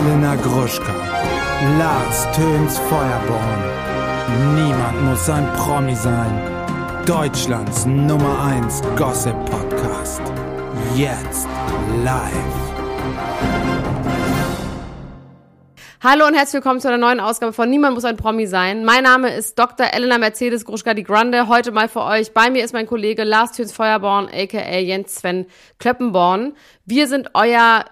Elena Gruschka, Lars Töns Feuerborn. Niemand muss ein Promi sein. Deutschlands Nummer 1 Gossip Podcast. Jetzt live. Hallo und herzlich willkommen zu einer neuen Ausgabe von Niemand muss ein Promi sein. Mein Name ist Dr. Elena Mercedes Gruschka die Grande. Heute mal für euch. Bei mir ist mein Kollege Lars Thüns Feuerborn, aka Jens Sven Klöppenborn. Wir sind euer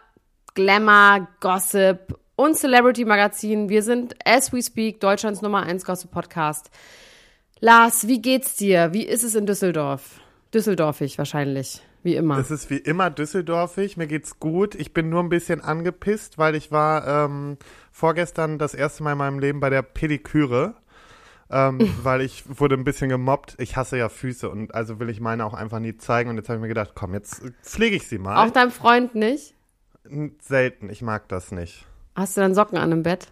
Glamour, Gossip und Celebrity Magazin. Wir sind As We Speak, Deutschlands Nummer 1 Gossip Podcast. Lars, wie geht's dir? Wie ist es in Düsseldorf? Düsseldorfig wahrscheinlich, wie immer. Es ist wie immer düsseldorfig, mir geht's gut. Ich bin nur ein bisschen angepisst, weil ich war ähm, vorgestern das erste Mal in meinem Leben bei der Pediküre. Ähm, weil ich wurde ein bisschen gemobbt. Ich hasse ja Füße und also will ich meine auch einfach nie zeigen. Und jetzt habe ich mir gedacht, komm, jetzt pflege ich sie mal. Auch deinem Freund nicht? Selten, ich mag das nicht. Hast du dann Socken an im Bett?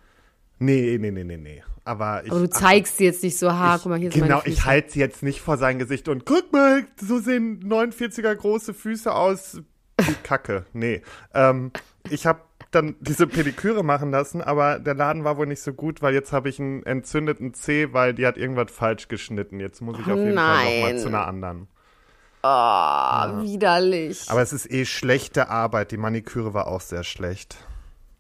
Nee, nee, nee, nee, nee. Aber ich. Aber du zeigst sie jetzt nicht so, ha, ich, guck mal, hier ist Genau, ich halte sie jetzt nicht vor sein Gesicht und guck mal, so sehen 49er große Füße aus. Wie Kacke. Nee. Ähm, ich habe dann diese Pediküre machen lassen, aber der Laden war wohl nicht so gut, weil jetzt habe ich einen entzündeten Zeh, weil die hat irgendwas falsch geschnitten. Jetzt muss ich auf jeden Fall nein. nochmal zu einer anderen. Oh, widerlich. Aber es ist eh schlechte Arbeit. Die Maniküre war auch sehr schlecht.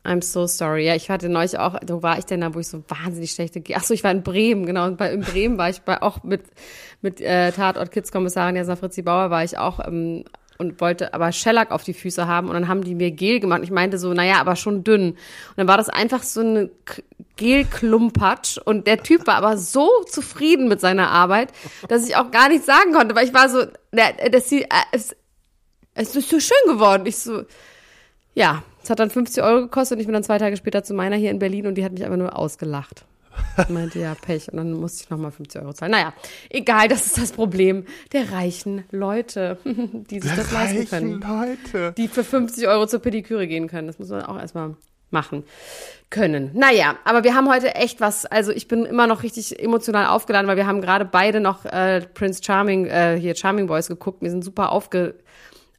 I'm so sorry. Ja, ich hatte neulich auch, wo war ich denn da, wo ich so wahnsinnig schlechte, Ach so, ich war in Bremen, genau. Und bei, in Bremen war ich bei, auch mit, mit äh, Tatort Kids Kommissarin Jasna Fritzi Bauer war ich auch ähm, und wollte aber Shellac auf die Füße haben und dann haben die mir Gel gemacht. Ich meinte so, naja, aber schon dünn. Und dann war das einfach so eine K- Gelklumpatsch und der Typ war aber so zufrieden mit seiner Arbeit, dass ich auch gar nichts sagen konnte, weil ich war so, das, äh, es, es ist so schön geworden. Ich so, ja, es hat dann 50 Euro gekostet und ich bin dann zwei Tage später zu meiner hier in Berlin und die hat mich einfach nur ausgelacht. Ich meinte, ja, Pech. Und dann musste ich nochmal 50 Euro zahlen. Naja, egal, das ist das Problem der reichen Leute, die sich das leisten können. Leute. Die für 50 Euro zur Pediküre gehen können. Das muss man auch erstmal machen können. Naja, aber wir haben heute echt was, also ich bin immer noch richtig emotional aufgeladen, weil wir haben gerade beide noch äh, Prince Charming, äh, hier Charming Boys geguckt. Wir sind super aufge,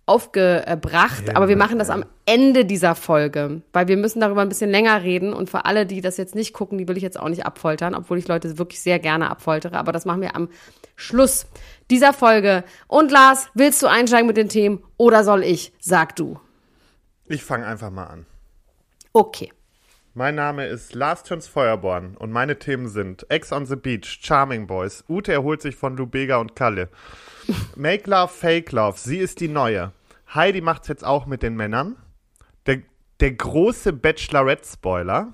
aufgebracht, aber wir machen das am Ende dieser Folge, weil wir müssen darüber ein bisschen länger reden und für alle, die das jetzt nicht gucken, die will ich jetzt auch nicht abfoltern, obwohl ich Leute wirklich sehr gerne abfoltere, aber das machen wir am Schluss dieser Folge. Und Lars, willst du einsteigen mit den Themen oder soll ich? Sag du. Ich fange einfach mal an. Okay. Mein Name ist Lars Töns Feuerborn und meine Themen sind Ex on the Beach, Charming Boys, Ute erholt sich von Lubega und Kalle, Make Love, Fake Love, sie ist die Neue, Heidi macht's jetzt auch mit den Männern, der, der große Bachelorette-Spoiler,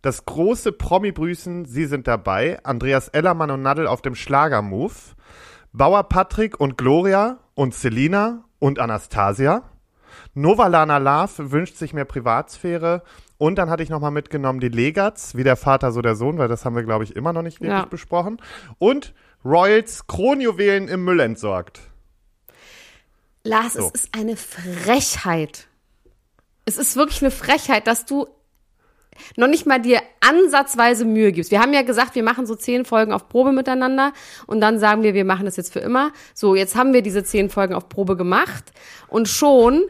das große Promi-Brüßen, sie sind dabei, Andreas Ellermann und Nadel auf dem Schlagermove, Bauer Patrick und Gloria und Selina und Anastasia, Novalana Love wünscht sich mehr Privatsphäre. Und dann hatte ich nochmal mitgenommen die Legats, wie der Vater, so der Sohn, weil das haben wir, glaube ich, immer noch nicht wirklich Ja. besprochen. Und Royals Kronjuwelen im Müll entsorgt. Lars, So. es ist eine Frechheit. Es ist wirklich eine Frechheit, dass du noch nicht mal dir ansatzweise Mühe gibst. Wir haben ja gesagt, wir machen so zehn Folgen auf Probe miteinander und dann sagen wir, wir machen das jetzt für immer. So, jetzt haben wir diese zehn Folgen auf Probe gemacht und schon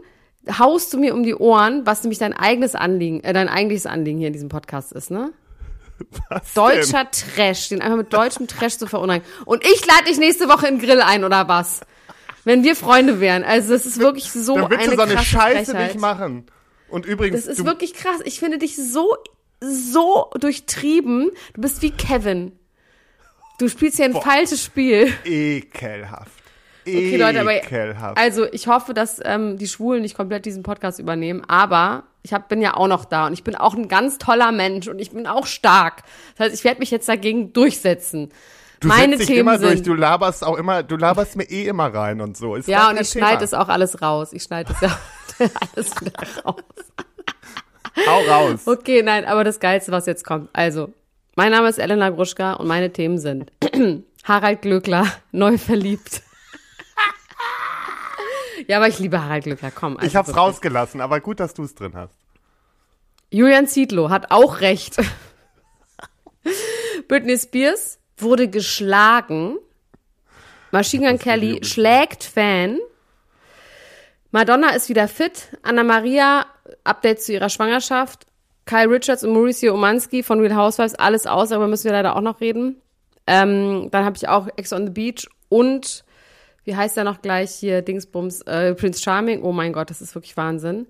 haust du mir um die Ohren, was nämlich dein eigenes Anliegen, äh, dein eigentliches Anliegen hier in diesem Podcast ist, ne? Was Deutscher Trash, den einfach mit deutschem Trash zu verunreinigen. Und ich lade dich nächste Woche in den Grill ein, oder was? Wenn wir Freunde wären. Also, das ist wirklich so Dann eine du so eine krasse Scheiße Frechheit. nicht machen. Und übrigens, Das ist wirklich krass. Ich finde dich so, so durchtrieben. Du bist wie Kevin. Du spielst hier ein falsches Spiel. ekelhaft. Okay, Leute, aber Ekelhaft. also ich hoffe, dass ähm, die Schwulen nicht komplett diesen Podcast übernehmen. Aber ich hab, bin ja auch noch da und ich bin auch ein ganz toller Mensch und ich bin auch stark. Das heißt, ich werde mich jetzt dagegen durchsetzen. Du Meine setzt dich Themen immer durch, du laberst auch immer, du laberst mir eh immer rein und so. Ist ja und ich schneide es auch alles raus. Ich schneide es ja alles wieder raus. Hau raus. Okay, nein, aber das Geilste, was jetzt kommt. Also, mein Name ist Elena Gruschka und meine Themen sind Harald Glöckler, neu verliebt. ja, aber ich liebe Harald Glöckler, komm. Also Ich hab's wirklich. rausgelassen, aber gut, dass du es drin hast. Julian Zietlow hat auch recht. Britney Spears wurde geschlagen. Machine Gun Kelly schlägt Fan. Madonna ist wieder fit. Anna Maria, Update zu ihrer Schwangerschaft. Kyle Richards und Mauricio Umansky von Real Housewives, alles aus, darüber müssen wir leider auch noch reden. Ähm, dann habe ich auch Ex on the Beach und wie heißt der noch gleich hier, Dingsbums, äh, Prince Charming. Oh mein Gott, das ist wirklich Wahnsinn.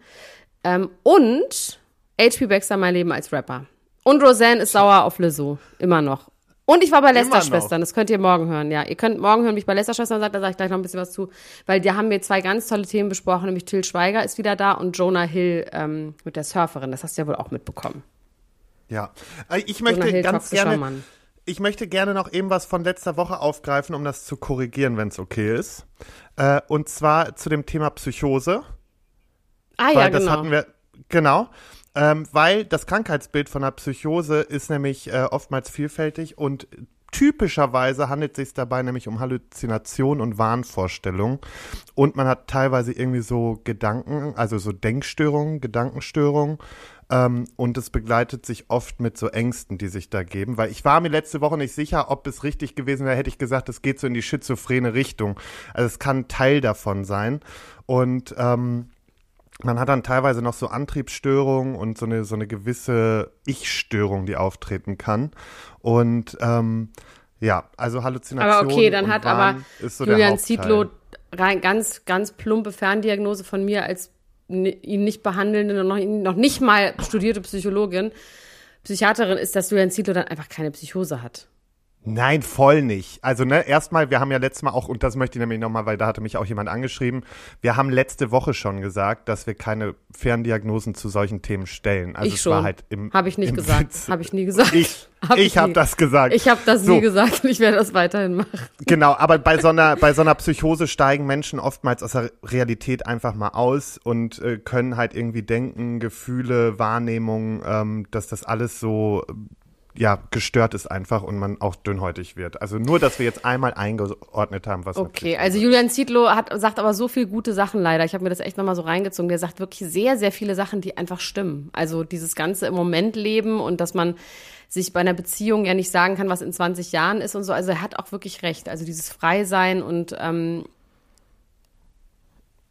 Ähm, und H.P. Baxter, mein Leben als Rapper. Und Roseanne ist sauer auf Lizzo. Immer noch. Und ich war bei Lester-Schwestern, das könnt ihr morgen hören, ja. Ihr könnt morgen hören, wie ich bei Lester-Schwestern sagt, da sage ich gleich noch ein bisschen was zu. Weil da haben wir zwei ganz tolle Themen besprochen, nämlich Till Schweiger ist wieder da und Jonah Hill ähm, mit der Surferin. Das hast du ja wohl auch mitbekommen. Ja. Äh, Ich möchte Hill, ganz gerne. Ich möchte gerne noch eben was von letzter Woche aufgreifen, um das zu korrigieren, wenn es okay ist. Äh, und zwar zu dem Thema Psychose. Ah weil ja, das genau. hatten wir, genau. Ähm, weil das Krankheitsbild von der Psychose ist nämlich äh, oftmals vielfältig und typischerweise handelt es sich dabei nämlich um Halluzination und Wahnvorstellungen. Und man hat teilweise irgendwie so Gedanken, also so Denkstörungen, Gedankenstörungen. Ähm, und es begleitet sich oft mit so Ängsten, die sich da geben. Weil ich war mir letzte Woche nicht sicher, ob es richtig gewesen wäre, hätte ich gesagt, es geht so in die schizophrene Richtung. Also es kann Teil davon sein. Und ähm, man hat dann teilweise noch so Antriebsstörungen und so eine, so eine gewisse Ich-Störung, die auftreten kann. Und ähm, ja, also Halluzination. Aber okay, dann hat Wahn aber so Julian. Zietlow rein ganz, ganz plumpe Ferndiagnose von mir als ihn nicht behandelnde und noch, noch nicht mal studierte Psychologin, Psychiaterin ist, dass Julian Zietlow dann einfach keine Psychose hat. Nein, voll nicht. Also, ne, erstmal, wir haben ja letztes Mal auch, und das möchte ich nämlich nochmal, weil da hatte mich auch jemand angeschrieben, wir haben letzte Woche schon gesagt, dass wir keine Ferndiagnosen zu solchen Themen stellen. Also ich es schon. war halt im. Habe ich nicht im gesagt. Habe ich nie gesagt. Ich, Hab ich habe nie. das gesagt. Ich habe das So. nie gesagt und ich werde das weiterhin machen. Genau, aber bei so einer, bei so einer Psychose steigen Menschen oftmals aus der Realität einfach mal aus und äh, können halt irgendwie denken, Gefühle, Wahrnehmung, ähm, dass das alles so ja gestört ist einfach und man auch dünnhäutig wird. Also nur, dass wir jetzt einmal eingeordnet haben, was Okay, also Julian Zietlow hat, sagt aber so viel gute Sachen leider. Ich habe mir das echt nochmal so reingezogen. Der sagt wirklich sehr, sehr viele Sachen, die einfach stimmen. Also dieses ganze im Moment leben und dass man sich bei einer Beziehung ja nicht sagen kann, was in 20 Jahren ist und so. Also er hat auch wirklich recht. Also dieses Freisein und ähm,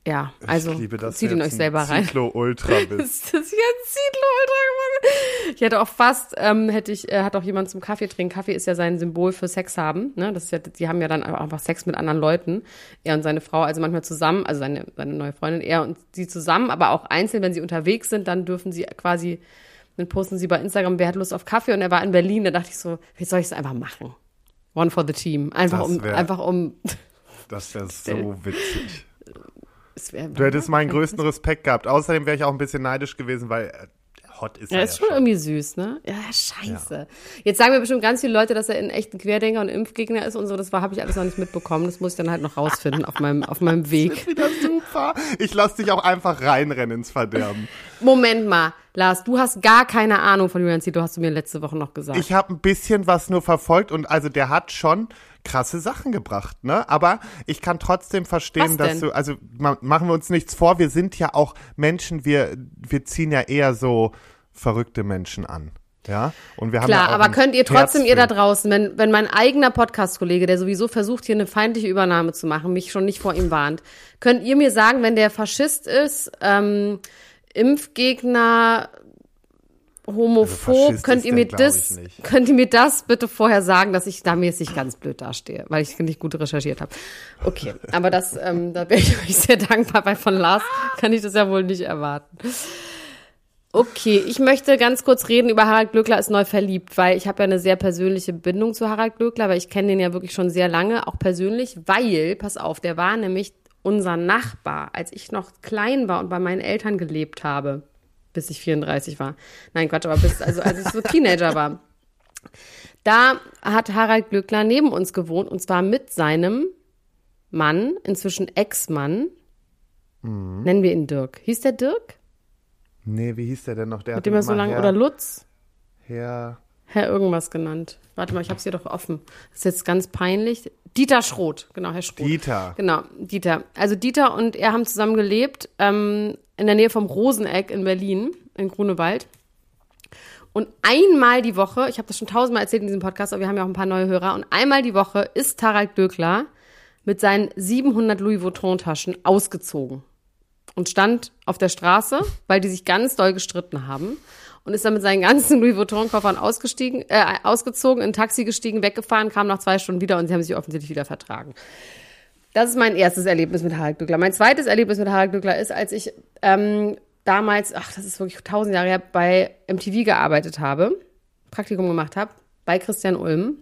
ja, also zieht ihn euch selber rein. Zyklo Ultra bist. ist das jetzt Zietlow Ultra geworden? Ich hätte auch fast, ähm, hätte ich, äh, hat auch jemand zum Kaffee trinken. Kaffee ist ja sein Symbol für Sex haben. Ne? Das ist ja, die haben ja dann einfach Sex mit anderen Leuten. Er und seine Frau, also manchmal zusammen, also seine, seine neue Freundin, er und sie zusammen, aber auch einzeln, wenn sie unterwegs sind, dann dürfen sie quasi, dann posten sie bei Instagram, wer hat Lust auf Kaffee und er war in Berlin, da dachte ich so, wie soll ich es einfach machen? One for the team. Einfach Das um, wär- einfach um, Das wäre so witzig. wär, Du hättest meinen größten Respekt gehabt. Außerdem wäre ich auch ein bisschen neidisch gewesen, weil äh, hot ist Ja, er ist ja schon irgendwie süß, ne? Ja, scheiße. Jetzt sagen mir bestimmt ganz viele Leute, dass er ein echter Querdenker und Impfgegner ist und so. Das war, habe ich alles noch nicht mitbekommen. Das muss ich dann halt noch rausfinden auf meinem, auf meinem Weg. Wieder super. Ich lass dich auch einfach reinrennen ins Verderben. Moment mal, Lars, du hast gar keine Ahnung von Julian Zietlow, hast du mir letzte Woche noch gesagt. Ich habe ein bisschen was nur verfolgt und also der hat schon krasse Sachen gebracht, ne? Aber ich kann trotzdem verstehen, dass du, also ma machen wir uns nichts vor, wir sind ja auch Menschen, wir, wir ziehen ja eher so verrückte Menschen an. Ja, und wir haben Klar, ja aber könnt ihr trotzdem, ihr da draußen, wenn, wenn mein eigener Podcast-Kollege, der sowieso versucht, hier eine feindliche Übernahme zu machen, mich schon nicht vor ihm warnt, könnt ihr mir sagen, wenn der Faschist ist, ähm, Impfgegner, homophob, Also könnt ihr mir das, könnt ihr mir das bitte vorher sagen, dass ich da jetzt nicht ganz blöd dastehe, weil ich nicht gut recherchiert habe. Okay, aber das, ähm, da wäre ich euch sehr dankbar, weil von Lars kann ich das ja wohl nicht erwarten. Okay, ich möchte ganz kurz reden über Harald Glöckler ist neu verliebt, weil ich habe ja eine sehr persönliche Bindung zu Harald Glöckler, weil ich kenne den ja wirklich schon sehr lange, auch persönlich, weil, pass auf, der war nämlich unser Nachbar, als ich noch klein war und bei meinen Eltern gelebt habe, bis ich 34 war. Nein, Quatsch, aber bis, also als ich so Teenager war. Da hat Harald Glöckler neben uns gewohnt und zwar mit seinem Mann, inzwischen Ex-Mann. Nennen wir ihn Dirk. Hieß der Dirk? Nee, wie hieß der denn noch? Der Mit hat dem er so lange, oder Lutz? Herr, Herr irgendwas genannt. Warte mal, ich hab's hier doch offen. Das ist jetzt ganz peinlich. Dieter Schroth, genau, Herr Schroth. Dieter. Genau, Dieter. Also Dieter und er haben zusammen gelebt ähm, in der Nähe vom Roseneck in Berlin, in Grunewald. Und einmal die Woche, ich habe das schon tausendmal erzählt in diesem Podcast, aber wir haben ja auch ein paar neue Hörer, und einmal die Woche ist Harald Glöckler mit seinen 700 Louis Vuitton-Taschen ausgezogen und stand auf der Straße, weil die sich ganz doll gestritten haben. Und ist dann mit seinen ganzen Louis Vuitton-Koffern ausgestiegen, äh, ausgezogen, in ein Taxi gestiegen, weggefahren, kam nach zwei Stunden wieder und sie haben sich offensichtlich wieder vertragen. Das ist mein erstes Erlebnis mit Harald Glückler. Mein zweites Erlebnis mit Harald Glückler ist, als ich ähm, damals, ach, das ist wirklich tausend Jahre her, bei MTV gearbeitet habe, Praktikum gemacht habe, bei Christian Ulm.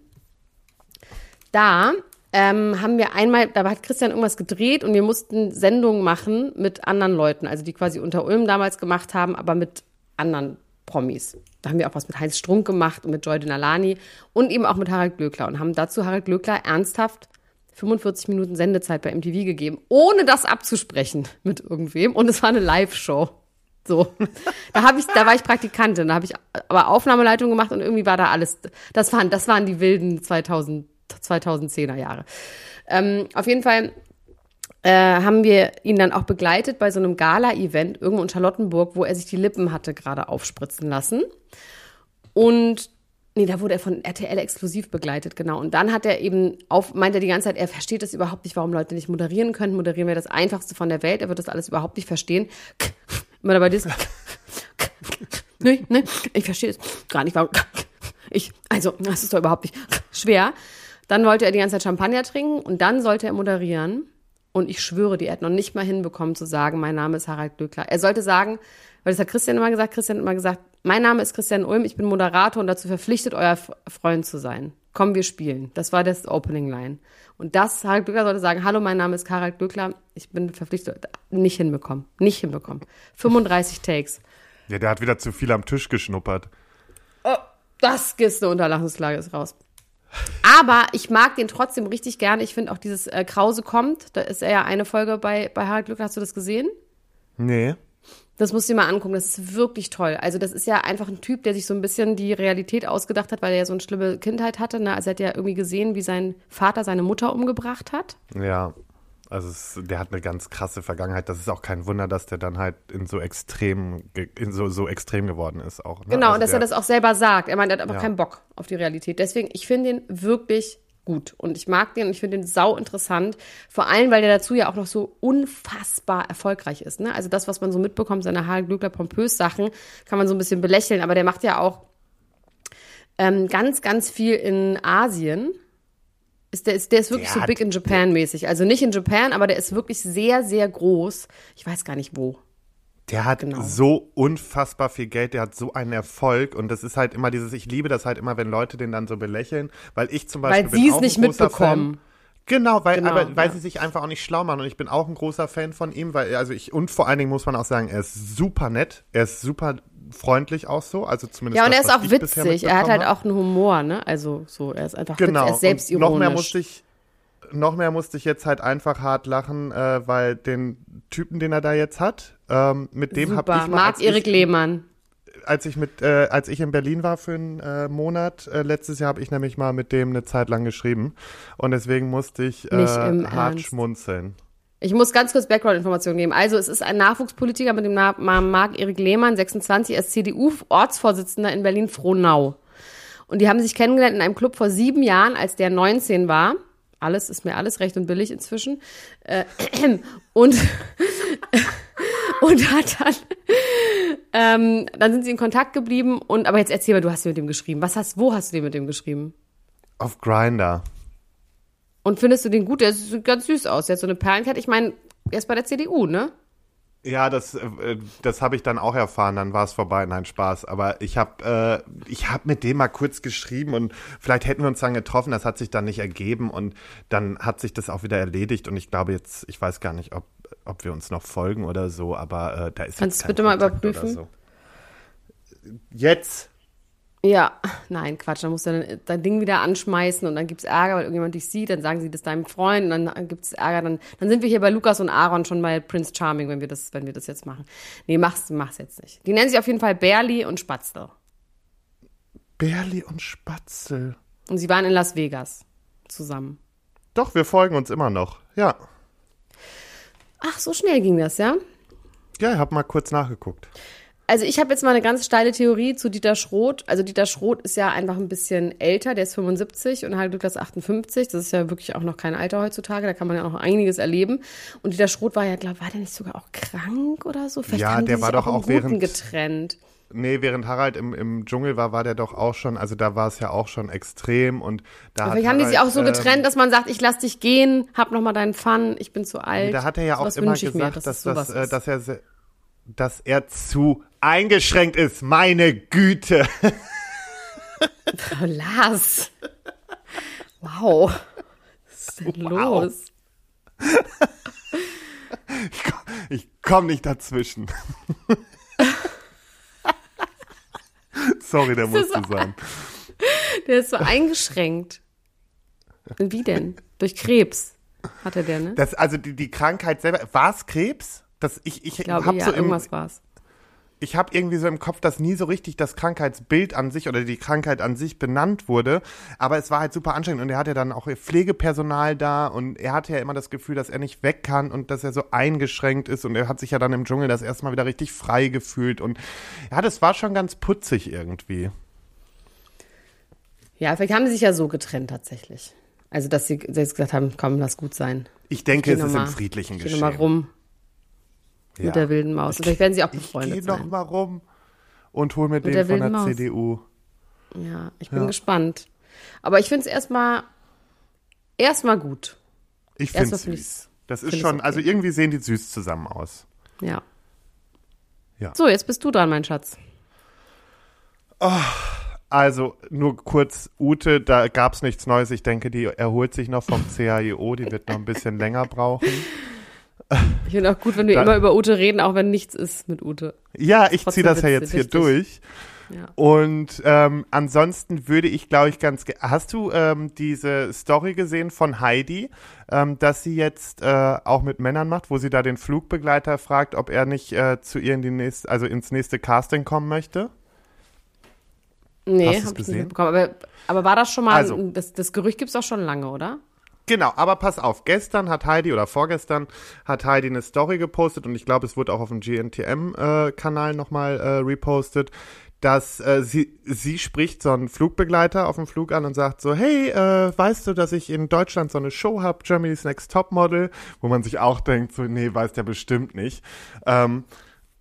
Da ähm, haben wir einmal, da hat Christian irgendwas gedreht und wir mussten Sendungen machen mit anderen Leuten, also die quasi unter Ulm damals gemacht haben, aber mit anderen Promis. Da haben wir auch was mit Heinz Strunk gemacht und mit Joy Denalani und eben auch mit Harald Glöckler und haben dazu Harald Glöckler ernsthaft 45 Minuten Sendezeit bei MTV gegeben, ohne das abzusprechen mit irgendwem. Und es war eine Live-Show. So. Da habe ich, da war ich Praktikantin, da habe ich aber Aufnahmeleitung gemacht und irgendwie war da alles. Das waren, das waren die wilden 2000, 2010er Jahre. Ähm, auf jeden Fall äh, haben wir ihn dann auch begleitet bei so einem Gala-Event irgendwo in Charlottenburg, wo er sich die Lippen hatte gerade aufspritzen lassen. Und Nee, da wurde er von RTL exklusiv begleitet, genau. Und dann hat er eben auf, meint er die ganze Zeit, er versteht das überhaupt nicht, warum Leute nicht moderieren können. Moderieren wäre das einfachste von der Welt. Er wird das alles überhaupt nicht verstehen. Immer dabei dieses. nee, nee, ich verstehe es gar nicht, warum. Ich, also, das ist doch überhaupt nicht schwer. Dann wollte er die ganze Zeit Champagner trinken und dann sollte er moderieren. Und ich schwöre, die hat noch nicht mal hinbekommen zu sagen, mein Name ist Harald Glöckler. Er sollte sagen, weil das hat Christian immer gesagt, Christian hat immer gesagt, mein Name ist Christian Ulm, ich bin Moderator und dazu verpflichtet, euer Freund zu sein. Komm, wir spielen. Das war das Opening Line. Und das, Harald Glöckler sollte sagen, hallo, mein Name ist Harald Glöckler, ich bin verpflichtet. Nicht hinbekommen. Nicht hinbekommen. 35 Takes. Ja, der hat wieder zu viel am Tisch geschnuppert. Oh, das ist eine Unterlachungslage, ist raus. Aber ich mag den trotzdem richtig gerne. Ich finde auch dieses äh, Krause kommt, da ist er ja eine Folge bei, bei Harald Glöckler. Hast du das gesehen? Nee. Das musst du dir mal angucken, das ist wirklich toll. Also das ist ja einfach ein Typ, der sich so ein bisschen die Realität ausgedacht hat, weil er ja so eine schlimme Kindheit hatte. Ne? Also er hat ja irgendwie gesehen, wie sein Vater seine Mutter umgebracht hat. Ja, also es, der hat eine ganz krasse Vergangenheit. Das ist auch kein Wunder, dass der dann halt in so extrem, in so, so extrem geworden ist auch. Ne? Genau, also und dass der, er das auch selber sagt. Er meint, er hat einfach Ja. keinen Bock auf die Realität. Deswegen, ich finde ihn wirklich gut. Und ich mag den und ich finde den sau interessant. Vor allem, weil der dazu ja auch noch so unfassbar erfolgreich ist. Ne? Also das, was man so mitbekommt, seine Harald Glöckler pompös Sachen, kann man so ein bisschen belächeln. Aber der macht ja auch ähm, ganz, ganz viel in Asien. Ist der, ist, der ist wirklich Der so big in Japan mäßig. Also nicht in Japan, aber der ist wirklich sehr, sehr groß. Ich weiß gar nicht wo. Der hat Genau. so unfassbar viel Geld, der hat so einen Erfolg und das ist halt immer dieses, ich liebe das halt immer, wenn Leute den dann so belächeln, weil ich zum Beispiel Weil sie es nicht mitbekommen. Fan. Genau, weil, Genau, aber, weil ja. sie sich einfach auch nicht schlau machen und ich bin auch ein großer Fan von ihm, weil, also ich, und vor allen Dingen muss man auch sagen, er ist super nett, er ist super freundlich auch so, also zumindest Ja, und das, er ist auch witzig. Er hat halt auch einen Humor, ne? Also so, er ist einfach Genau. witzig, er ist selbstironisch. Und noch mehr musste ich, noch mehr musste ich jetzt halt einfach hart lachen, äh, weil den Typen, den er da jetzt hat, ähm, mit dem habe ich mal, Marc Erik Lehmann. als ich mit, äh, als ich in Berlin war für einen äh, Monat, äh, letztes Jahr habe ich nämlich mal mit dem eine Zeit lang geschrieben und deswegen musste ich äh, hart Ernst. schmunzeln. Ich muss ganz kurz Background-Informationen geben. Also, es ist ein Nachwuchspolitiker mit dem Namen Marc-Erik Lehmann, 26, er ist CDU-Ortsvorsitzender in Berlin-Frohnau. Und die haben sich kennengelernt in einem Club vor sieben Jahren, als der 19 war. Alles ist mir alles recht und billig inzwischen. Äh, und, und hat dann, ähm, dann sind sie in Kontakt geblieben. Und, aber jetzt erzähl mal, du hast mit dem geschrieben. Was hast, wo hast du den mit dem geschrieben? Auf Grinder. Und findest du den gut? Der sieht ganz süß aus. Der hat so eine Perlenkette. Ich meine, er ist bei der CDU, ne? Ja, das, äh, das habe ich dann auch erfahren, dann war es vorbei, nein, Spaß. Aber ich habe äh, ich hab mit dem mal kurz geschrieben und vielleicht hätten wir uns dann getroffen, das hat sich dann nicht ergeben und dann hat sich das auch wieder erledigt und ich glaube jetzt, ich weiß gar nicht, ob, ob wir uns noch folgen oder so, aber äh, da ist Kannst jetzt du kein bitte mal Kontakt oder überprüfen? So. Jetzt? Ja, nein, Quatsch. Dann musst du dein, dein Ding wieder anschmeißen und dann gibt's Ärger, weil irgendjemand dich sieht, dann sagen sie das deinem Freund und dann gibt's Ärger. Dann, dann sind wir hier bei Lukas und Aaron schon bei Prince Charming, wenn wir das, wenn wir das jetzt machen. Nee, mach's, mach's jetzt nicht. Die nennen sich auf jeden Fall Berli und Spatzel. Berli und Spatzel. Und sie waren in Las Vegas zusammen. Doch, wir folgen uns immer noch. Ja. Ach, so schnell ging das, ja? Ja, ich habe mal kurz nachgeguckt. Also ich habe jetzt mal eine ganz steile Theorie zu Dieter Schroth. Also Dieter Schroth ist ja einfach ein bisschen älter, der ist 75 und Harald Glückler ist 58. Das ist ja wirklich auch noch kein Alter heutzutage, da kann man ja noch einiges erleben. Und Dieter Schroth war ja, glaube war der nicht sogar auch krank oder so? Vielleicht ja, der war doch auch, auch während getrennt. Nee, während Harald im, im Dschungel war, war der doch auch schon, also da war es ja auch schon extrem und da Vielleicht haben die sich auch so getrennt, ähm, dass man sagt, ich lass dich gehen, hab noch mal deinen Fun, ich bin zu alt. Da hat er ja auch immer gesagt, dass, dass, das, äh, dass er dass er zu eingeschränkt ist. Meine Güte. Oh, Lars. Wow. Was ist denn wow. los? Ich komme komm nicht dazwischen. Sorry, der musste so, sein. Der ist so eingeschränkt. Wie denn? Durch Krebs hatte der, ne? Das, also die, die Krankheit selber. War es Krebs? Das, ich ich, ich glaube, ja, so irgendwas war es. Ich habe irgendwie so im Kopf, dass nie so richtig das Krankheitsbild an sich oder die Krankheit an sich benannt wurde. Aber es war halt super anstrengend und er hatte dann auch Pflegepersonal da und er hatte ja immer das Gefühl, dass er nicht weg kann und dass er so eingeschränkt ist und er hat sich ja dann im Dschungel das erste Mal wieder richtig frei gefühlt und ja, das war schon ganz putzig irgendwie. Ja, vielleicht haben sie sich ja so getrennt tatsächlich. Also, dass sie selbst gesagt haben, komm, lass gut sein. Ich denke, ich es ist mal, im friedlichen Geschehen. Ich mal rum ja. mit der wilden Maus. Und vielleicht werden sie auch befreundet ich geh sein. noch mal rum und hol mir mit den von der Maus. CDU. Ja, ich bin ja. gespannt. Aber ich finde es erstmal erstmal gut. Ich finde es süß. Das ist schon, okay. also irgendwie sehen die süß zusammen aus. Ja. Ja. So, jetzt bist du dran, mein Schatz. Oh, also nur kurz, Ute, da gab es nichts Neues. Ich denke, die erholt sich noch vom CAIO. Die wird noch ein bisschen länger brauchen. Ich finde auch gut, wenn wir da, immer über Ute reden, auch wenn nichts ist mit Ute. Ja, ich ziehe das ja jetzt hier durch. Ja. Und ähm, ansonsten würde ich, glaube ich, ganz. Hast du ähm, diese Story gesehen von Heidi, ähm, dass sie jetzt äh, auch mit Männern macht, wo sie da den Flugbegleiter fragt, ob er nicht äh, zu ihr in die nächste, also ins nächste Casting kommen möchte? Nee, habe ich nicht mitbekommen. Aber, aber war das schon mal, also, das, das Gerücht gibt es auch schon lange, oder? Genau, aber pass auf, gestern hat Heidi oder vorgestern hat Heidi eine Story gepostet und ich glaube, es wurde auch auf dem GNTM-Kanal äh, nochmal äh, repostet, dass äh, sie, sie spricht so einen Flugbegleiter auf dem Flug an und sagt so, hey, äh, weißt du, dass ich in Deutschland so eine Show habe, Germany's Next Top Model, wo man sich auch denkt, so, nee, weiß der bestimmt nicht. Ähm,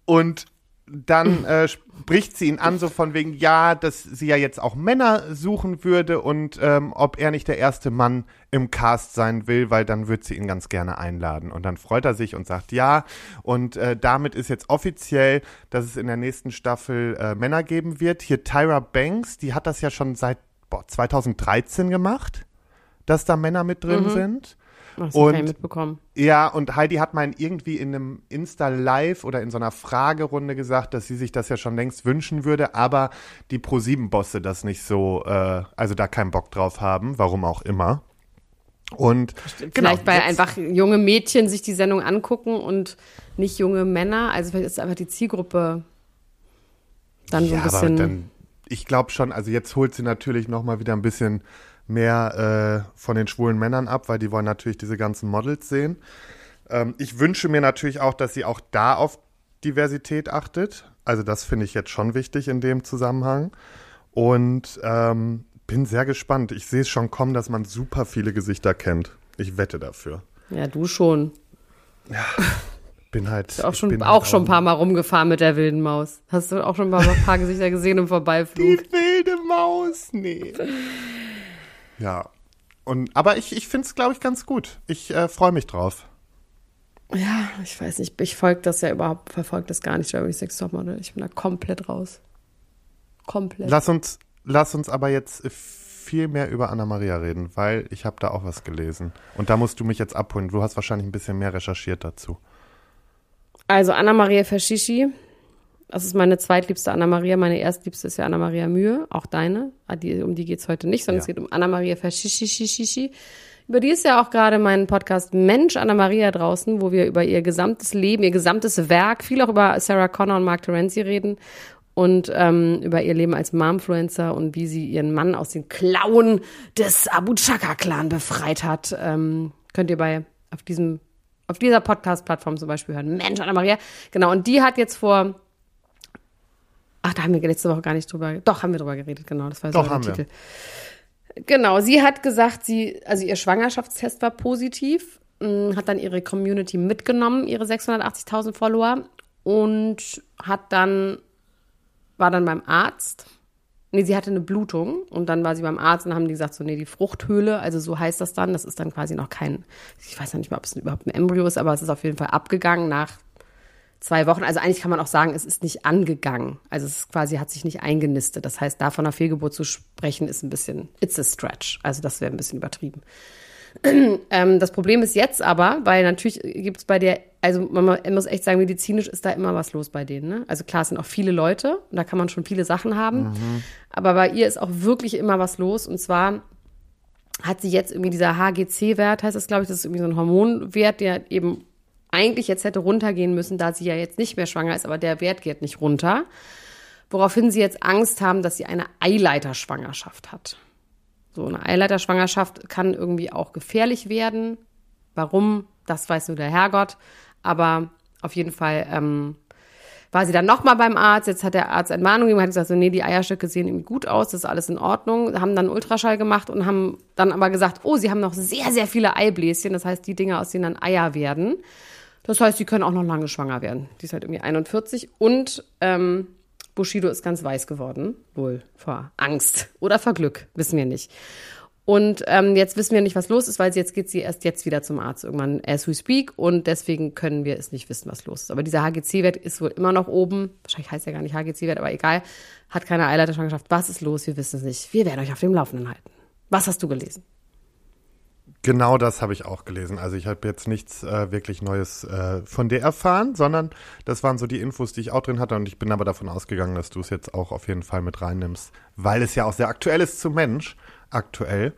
und dann äh, spricht sie ihn an, so von wegen, ja, dass sie ja jetzt auch Männer suchen würde und ähm, ob er nicht der erste Mann im Cast sein will, weil dann wird sie ihn ganz gerne einladen. Und dann freut er sich und sagt ja. Und äh, damit ist jetzt offiziell, dass es in der nächsten Staffel äh, Männer geben wird. Hier Tyra Banks, die hat das ja schon seit boah, 2013 gemacht, dass da Männer mit drin mhm. sind. So und, mitbekommen. Ja, und Heidi hat mal irgendwie in einem Insta-Live oder in so einer Fragerunde gesagt, dass sie sich das ja schon längst wünschen würde, aber die Pro-7-Bosse das nicht so, äh, also da keinen Bock drauf haben, warum auch immer. Und genau, vielleicht weil einfach junge Mädchen sich die Sendung angucken und nicht junge Männer. Also vielleicht ist einfach die Zielgruppe dann so ein bisschen. Aber dann, ich glaube schon, also jetzt holt sie natürlich noch mal wieder ein bisschen mehr äh, von den schwulen Männern ab, weil die wollen natürlich diese ganzen Models sehen. Ähm, ich wünsche mir natürlich auch, dass sie auch da auf Diversität achtet. Also das finde ich jetzt schon wichtig in dem Zusammenhang. Und ähm, bin sehr gespannt. Ich sehe es schon kommen, dass man super viele Gesichter kennt. Ich wette dafür. Ja, du schon. Ja, bin halt. Bist auch schon, auch halt schon ein paar Mal rumgefahren mit der wilden Maus. Hast du auch schon ein paar, paar Gesichter gesehen im Vorbeiflug? Die wilde Maus, nee. Ja. Und, aber ich, ich finde es, glaube ich, ganz gut. Ich äh, freue mich drauf. Ja, ich weiß nicht. Ich folge das ja überhaupt, verfolge das gar nicht, Jeremy Sex Topmodel. Ich bin da komplett raus. Komplett. Lass uns, lass uns aber jetzt viel mehr über Anna Maria reden, weil ich habe da auch was gelesen. Und da musst du mich jetzt abholen. Du hast wahrscheinlich ein bisschen mehr recherchiert dazu. Also Anna Maria Fascischi das ist meine zweitliebste Anna-Maria. Meine erstliebste ist ja Anna-Maria Mühe, auch deine. Ah, die, um die geht's heute nicht, sondern ja. es geht um Anna-Maria Fascischi. Über die ist ja auch gerade mein Podcast Mensch Anna-Maria draußen, wo wir über ihr gesamtes Leben, ihr gesamtes Werk, viel auch über Sarah Connor und Mark Terenzi reden und ähm, über ihr Leben als Momfluencer und wie sie ihren Mann aus den Klauen des Abu Chaka-Clan befreit hat. Ähm, könnt ihr bei auf diesem auf dieser Podcast-Plattform zum Beispiel hören. Mensch, Anna-Maria. Genau, und die hat jetzt vor Ach, da haben wir letzte Woche gar nicht drüber. Doch, haben wir drüber geredet, genau. Das war Doch, so haben der wir. Titel. Genau, sie hat gesagt, sie, also ihr Schwangerschaftstest war positiv, mh, hat dann ihre Community mitgenommen, ihre 680.000 Follower und hat dann, war dann beim Arzt. Nee, sie hatte eine Blutung und dann war sie beim Arzt und haben die gesagt, so, nee, die Fruchthöhle, also so heißt das dann, das ist dann quasi noch kein, ich weiß noch nicht mal, ob es überhaupt ein Embryo ist, aber es ist auf jeden Fall abgegangen nach zwei Wochen. Also eigentlich kann man auch sagen, es ist nicht angegangen. Also es quasi hat sich nicht eingenistet. Das heißt, da von einer Fehlgeburt zu sprechen, ist ein bisschen, it's a stretch. Also das wäre ein bisschen übertrieben. ähm, das Problem ist jetzt aber, weil natürlich gibt es bei der, also man mu- muss echt sagen, medizinisch ist da immer was los bei denen. Ne? Also klar, es sind auch viele Leute und da kann man schon viele Sachen haben. Aber bei ihr ist auch wirklich immer was los. Und zwar hat sie jetzt irgendwie dieser HGC-Wert, heißt das, glaube ich, das ist irgendwie so ein Hormonwert, der eben eigentlich jetzt hätte runtergehen müssen, da sie ja jetzt nicht mehr schwanger ist, aber der Wert geht nicht runter. Woraufhin sie jetzt Angst haben, dass sie eine Eileiterschwangerschaft hat. So eine Eileiterschwangerschaft kann irgendwie auch gefährlich werden. Warum? Das weiß nur der Herrgott. Aber auf jeden Fall ähm, war sie dann nochmal beim Arzt. Jetzt hat der Arzt Entwarnung gegeben, hat gesagt, so, nee, die Eierstücke sehen irgendwie gut aus, das ist alles in Ordnung. Haben dann Ultraschall gemacht und haben dann aber gesagt, oh, sie haben noch sehr, sehr viele Eibläschen. Das heißt, die Dinge, aus denen dann Eier werden. Das heißt, sie können auch noch lange schwanger werden. Die ist halt irgendwie 41 und ähm, Bushido ist ganz weiß geworden, wohl vor Angst oder vor Glück, wissen wir nicht. Und ähm, jetzt wissen wir nicht, was los ist, weil jetzt geht sie erst jetzt wieder zum Arzt irgendwann as we speak und deswegen können wir es nicht wissen, was los ist. Aber dieser HGC-Wert ist wohl immer noch oben. Wahrscheinlich heißt er gar nicht HGC-Wert, aber egal. Hat keine Eileiterschwangerschaft. Was ist los? Wir wissen es nicht. Wir werden euch auf dem Laufenden halten. Was hast du gelesen? Genau das habe ich auch gelesen. Also ich habe jetzt nichts äh, wirklich Neues äh, von dir erfahren, sondern das waren so die Infos, die ich auch drin hatte. Und ich bin aber davon ausgegangen, dass du es jetzt auch auf jeden Fall mit reinnimmst, weil es ja auch sehr aktuell ist zum Mensch, aktuell.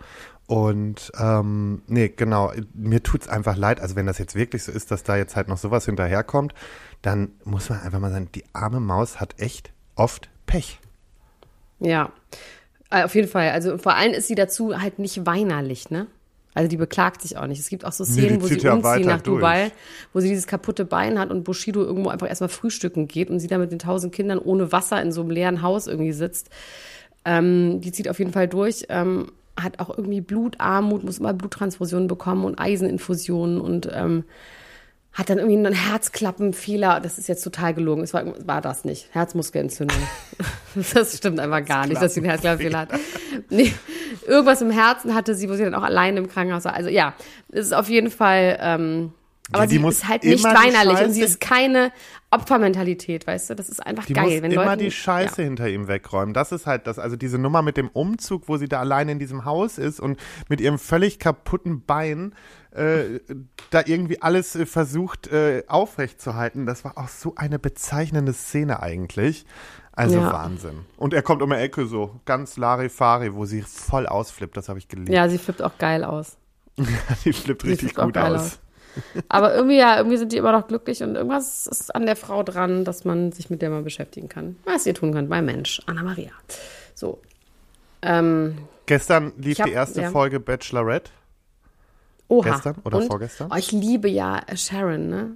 Und ähm, nee, genau, mir tut's einfach leid. Also wenn das jetzt wirklich so ist, dass da jetzt halt noch sowas hinterherkommt, dann muss man einfach mal sagen, die arme Maus hat echt oft Pech. Ja, äh, auf jeden Fall. Also vor allem ist sie dazu halt nicht weinerlich, ne? Also die beklagt sich auch nicht. Es gibt auch so Nee, Szenen, die wo sie ja umziehen nach durch. Dubai, wo sie dieses kaputte Bein hat und Bushido irgendwo einfach erstmal frühstücken geht und sie da mit den tausend Kindern ohne Wasser in so einem leeren Haus irgendwie sitzt. Ähm, die zieht auf jeden Fall durch. Ähm, hat auch irgendwie Blutarmut, muss immer Bluttransfusionen bekommen und Eiseninfusionen und ähm, hat dann irgendwie einen Herzklappenfehler. Das ist jetzt total gelogen. Es war, war das nicht. Herzmuskelentzündung. das stimmt einfach gar nicht, dass sie einen Herzklappenfehler hat. Nee, irgendwas im Herzen hatte sie, wo sie dann auch alleine im Krankenhaus war. Also ja, es ist auf jeden Fall. Ähm, aber Ja, die sie muss ist halt nicht weinerlich und sie ist keine Opfermentalität, weißt du? Das ist einfach Die geil. muss wenn immer Leuten, die Scheiße Ja. hinter ihm wegräumen. Das ist halt das, also diese Nummer mit dem Umzug, wo sie da allein in diesem Haus ist und mit ihrem völlig kaputten Bein äh, da irgendwie alles äh, versucht äh, aufrechtzuerhalten. Das war auch so eine bezeichnende Szene eigentlich. Also Ja. Wahnsinn. Und er kommt um die Ecke so, ganz Larifari, wo sie voll ausflippt. Das habe ich geliebt. Ja, sie flippt auch geil aus. die flippt richtig flippt gut aus. aus. Aber irgendwie, ja, irgendwie sind die immer noch glücklich und irgendwas ist an der Frau dran, dass man sich mit der mal beschäftigen kann. Was ihr tun könnt, mein Mensch, Anna-Maria. So. Ähm, Gestern lief hab- die erste ja. Folge Bachelorette. Oha. Gestern oder und? vorgestern? Oh, ich liebe ja Sharon, ne?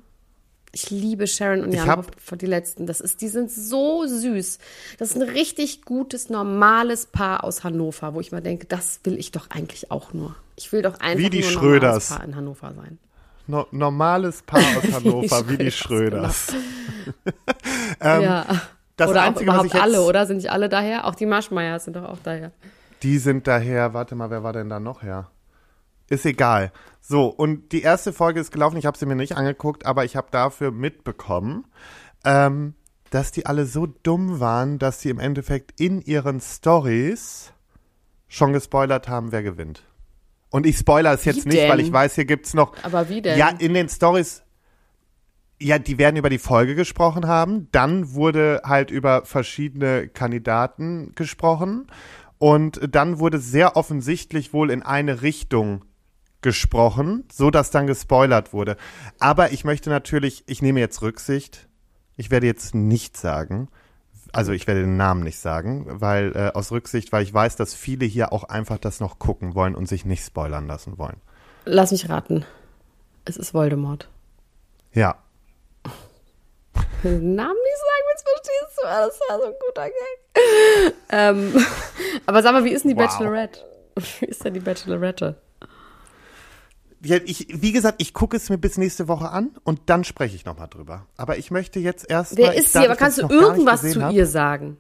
Ich liebe Sharon und Jan hab- für die letzten. Das ist, die sind so süß. Das ist ein richtig gutes, normales Paar aus Hannover, wo ich mal denke, das will ich doch eigentlich auch nur. Ich will doch einfach Wie die nur ein Schröders. normales Paar in Hannover sein. No normales Paar aus Hannover, wie die Schröders, Schröders. Ähm, ja. das oder Einzige, auch was überhaupt ich jetzt- alle, oder? Sind nicht alle daher? Auch die Marschmeiers sind doch auch daher. Die sind daher, warte mal, wer war denn da noch her? Ist egal. So, und die erste Folge ist gelaufen, ich habe sie mir nicht angeguckt, aber ich habe dafür mitbekommen, ähm, dass die alle so dumm waren, dass sie im Endeffekt in ihren Stories schon gespoilert haben, wer gewinnt. Und ich spoiler es jetzt Wie nicht, weil denn? ich weiß, hier gibt's noch Aber wie denn? Ja, in den Stories. Ja, die werden über die Folge gesprochen haben. Dann wurde halt über verschiedene Kandidaten gesprochen. Und dann wurde sehr offensichtlich wohl in eine Richtung gesprochen, so dass dann gespoilert wurde. Aber ich möchte natürlich, ich nehme jetzt Rücksicht. Ich werde jetzt nicht sagen, also ich werde den Namen nicht sagen, weil äh, aus Rücksicht, weil ich weiß, dass viele hier auch einfach das noch gucken wollen und sich nicht spoilern lassen wollen. Lass mich raten. Es ist Voldemort. Ja, Den Namen nicht sagen, wenn es verstehst du, das war so ein guter Gag. ähm, aber sag mal, wie ist denn die Wow. Bachelorette? Wie ist denn die Bachelorette? Ich, wie gesagt, ich gucke es mir bis nächste Woche an und dann spreche ich nochmal drüber. Aber ich möchte jetzt erst. Wer mal, ist sie? Aber kannst du irgendwas zu hab- ihr sagen?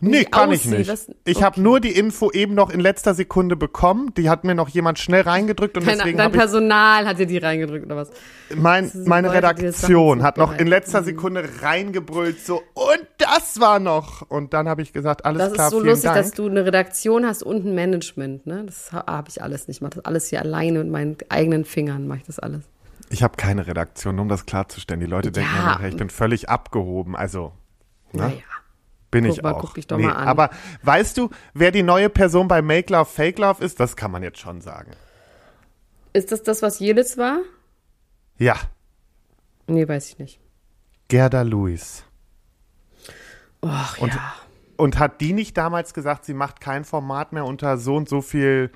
Nee, kann ich aussieht, nicht. was- Ich habe nur die Info eben noch in letzter Sekunde bekommen. Die hat mir noch jemand schnell reingedrückt und Dein, deswegen dein ich Personal hat dir die reingedrückt oder was? mein, meine Leute, das Redaktion hat noch in letzter Sekunde reingebrüllt so und das war noch und dann habe ich gesagt alles Das klar ist so lustig, Dank. dass du eine Redaktion hast und ein Management. Ne? Das ha- habe ich alles nicht. Ich mache das alles hier alleine mit meinen eigenen Fingern. Mache ich das alles. ich habe keine Redaktion, nur um das klarzustellen. Die Leute denken ja nachher, ich bin völlig abgehoben. Also ne? Naja. Bin Guck ich mal, auch. guck dich doch mal an. Aber weißt du, wer die neue Person bei Make Love Fake Love ist? Das kann man jetzt schon sagen. Ist das das, was Jelis war? Ja, Nee, weiß ich nicht. Gerda Lewis. Och Und, ja. und hat die nicht damals gesagt, sie macht kein Format mehr unter so und so viel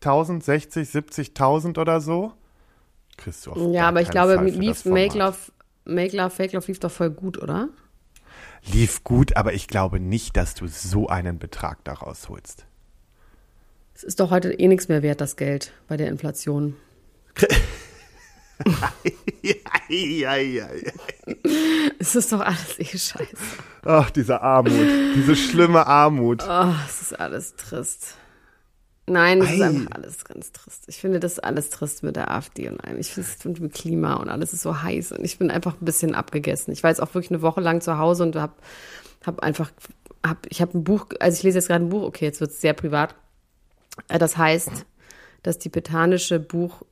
1000, 60, 70.000 oder so? Kriegst du auf Ja, aber ich glaube, Fall lief. Make Love, Make Love, Fake Love lief doch voll gut, oder? Lief gut, aber ich glaube nicht, dass du so einen Betrag daraus holst. Es ist doch heute eh nichts mehr wert, das Geld bei der Inflation. Es ist doch alles eh scheiße. Ach, diese Armut, diese schlimme Armut. Oh, es ist alles trist. Nein, ist Ei. einfach alles ganz trist. Ich finde das alles trist mit der AfD und allem. Ich finde es mit dem Klima und alles ist so heiß und ich bin einfach ein bisschen abgegessen. Ich war jetzt auch wirklich eine Woche lang zu Hause und habe hab einfach, hab, ich habe ein Buch, also ich lese jetzt gerade ein Buch, okay, jetzt wird es sehr privat. Äh, Das heißt, das tibetanische Buch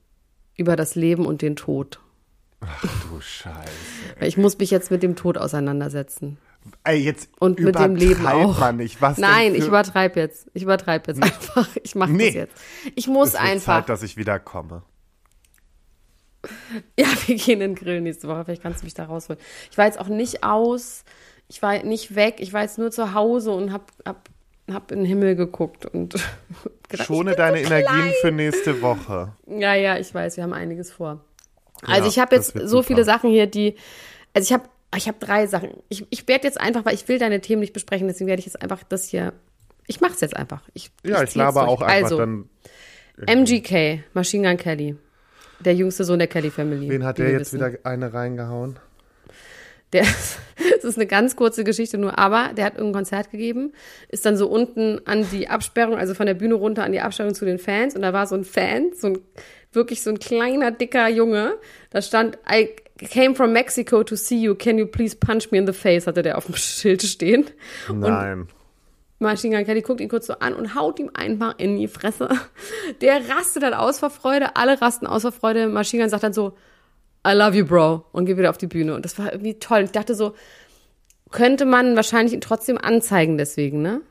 über das Leben und den Tod. Du Scheiße. Ich muss mich jetzt mit dem Tod auseinandersetzen. Ey, jetzt Und mit dem Leben auch. mal nicht. Was Nein, ich übertreibe jetzt. Ich übertreibe jetzt einfach. Ich mache Nee. das jetzt. Ich muss Es wird einfach. Zeit, dass ich wiederkomme. Ja, wir gehen in den Grill nächste Woche. Vielleicht kannst du mich da rausholen. Ich war jetzt auch nicht aus. Ich war nicht weg. Ich war jetzt nur zu Hause und hab, hab, hab in den Himmel geguckt und gedacht, Schone deine so Energien für nächste Woche. Ja, ja, ich weiß, wir haben einiges vor. Also Ja, ich habe jetzt so viele Sachen hier, die. Also ich habe ich hab drei Sachen. Ich, ich werde jetzt einfach, weil ich will deine Themen nicht besprechen, deswegen werde ich jetzt einfach das hier. Ich mache es jetzt einfach. Ich, Ja, ich zieh's laber auch einfach also, dann. MGK, Machine Gun Kelly. Der jüngste Sohn der Kelly Family. Wen hat der jetzt wissen. wieder eine reingehauen? Der, es ist eine ganz kurze Geschichte nur, aber der hat irgendein Konzert gegeben, ist dann so unten an die Absperrung, also von der Bühne runter an die Absperrung zu den Fans und da war so ein Fan, so ein wirklich so ein kleiner, dicker Junge, da stand, I came from Mexico to see you, can you please punch me in the face, hatte der auf dem Schild stehen. Nein. Machine Gun Kelly guckt ihn kurz so an und haut ihm einfach in die Fresse. Der rastet dann aus vor Freude, alle rasten aus vor Freude. Machine Gun sagt dann so, I love you, Bro, und geht wieder auf die Bühne. Und das war irgendwie toll. Ich dachte so, könnte man wahrscheinlich ihn trotzdem anzeigen deswegen, ne?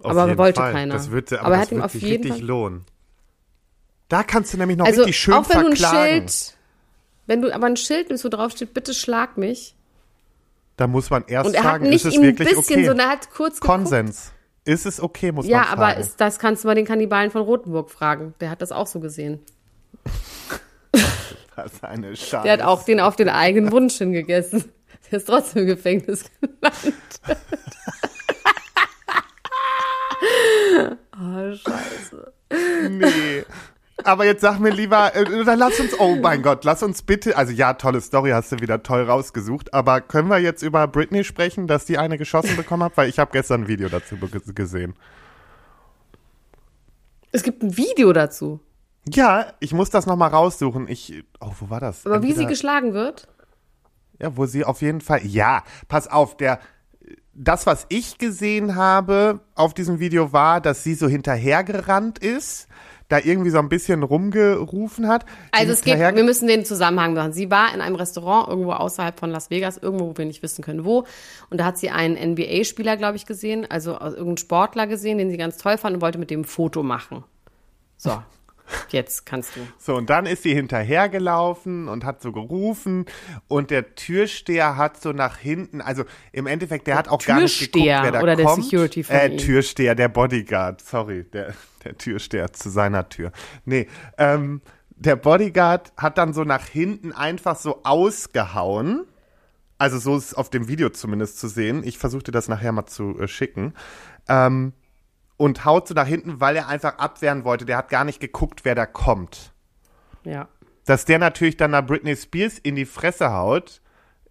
Auf Aber wollte Fall. keiner. Das wird, aber Aber er das hat ihm auf jeden richtig Fall- lohnen. Da kannst du nämlich noch Also, richtig schön auch wenn du ein verklagen. Schild, wenn du aber ein Schild nimmst, wo drauf steht, bitte schlag mich. Da muss man erst Und er fragen, ist es wirklich bisschen okay? so, er hat kurz geguckt. Konsens. Ist es okay, muss Ja, man aber fragen. ist, das kannst du mal den Kannibalen von Rothenburg fragen. Der hat das auch so gesehen. das ist eine Scheiße. Der hat auch den auf den eigenen Wunsch hingegessen. Der ist trotzdem im Gefängnis gelandet. oh, scheiße. Nee. Aber jetzt sag mir lieber, äh, dann lass uns, oh mein Gott, lass uns bitte, also ja, tolle Story hast du wieder toll rausgesucht, aber können wir jetzt über Britney sprechen, dass die eine geschossen bekommen hat? Weil ich habe gestern ein Video dazu gesehen. Es gibt ein Video dazu. Ja, ich muss das nochmal raussuchen. Ich, oh, wo war das? Aber wie sie Entweder- geschlagen wird? Ja, wo sie auf jeden Fall, ja, pass auf, der, das, was ich gesehen habe auf diesem Video war, dass sie so hinterhergerannt ist, da irgendwie so ein bisschen rumgerufen hat. Also es geht, wir müssen den Zusammenhang machen. Sie war in einem Restaurant irgendwo außerhalb von Las Vegas, irgendwo, wo wir nicht wissen können, wo. Und da hat sie einen NBA-Spieler, glaube ich, gesehen, also irgendeinen Sportler gesehen, den sie ganz toll fand und wollte mit dem ein Foto machen. So, jetzt kannst du. So, und dann ist sie hinterhergelaufen und hat so gerufen und der Türsteher hat so nach hinten, also im Endeffekt, der, hat auch gar nicht geguckt, Türsteher wer da oder der kommt. Security von äh? Türsteher, der Bodyguard, sorry, der, der Türsteher zu seiner Tür. Nee, ähm, der Bodyguard hat dann so nach hinten einfach so ausgehauen. Also so ist es auf dem Video zumindest zu sehen. Ich versuchte das nachher mal zu äh, schicken. Ähm, und haut so nach hinten, weil er einfach abwehren wollte. Der hat gar nicht geguckt, wer da kommt. Ja. Dass der natürlich dann nach Britney Spears in die Fresse haut,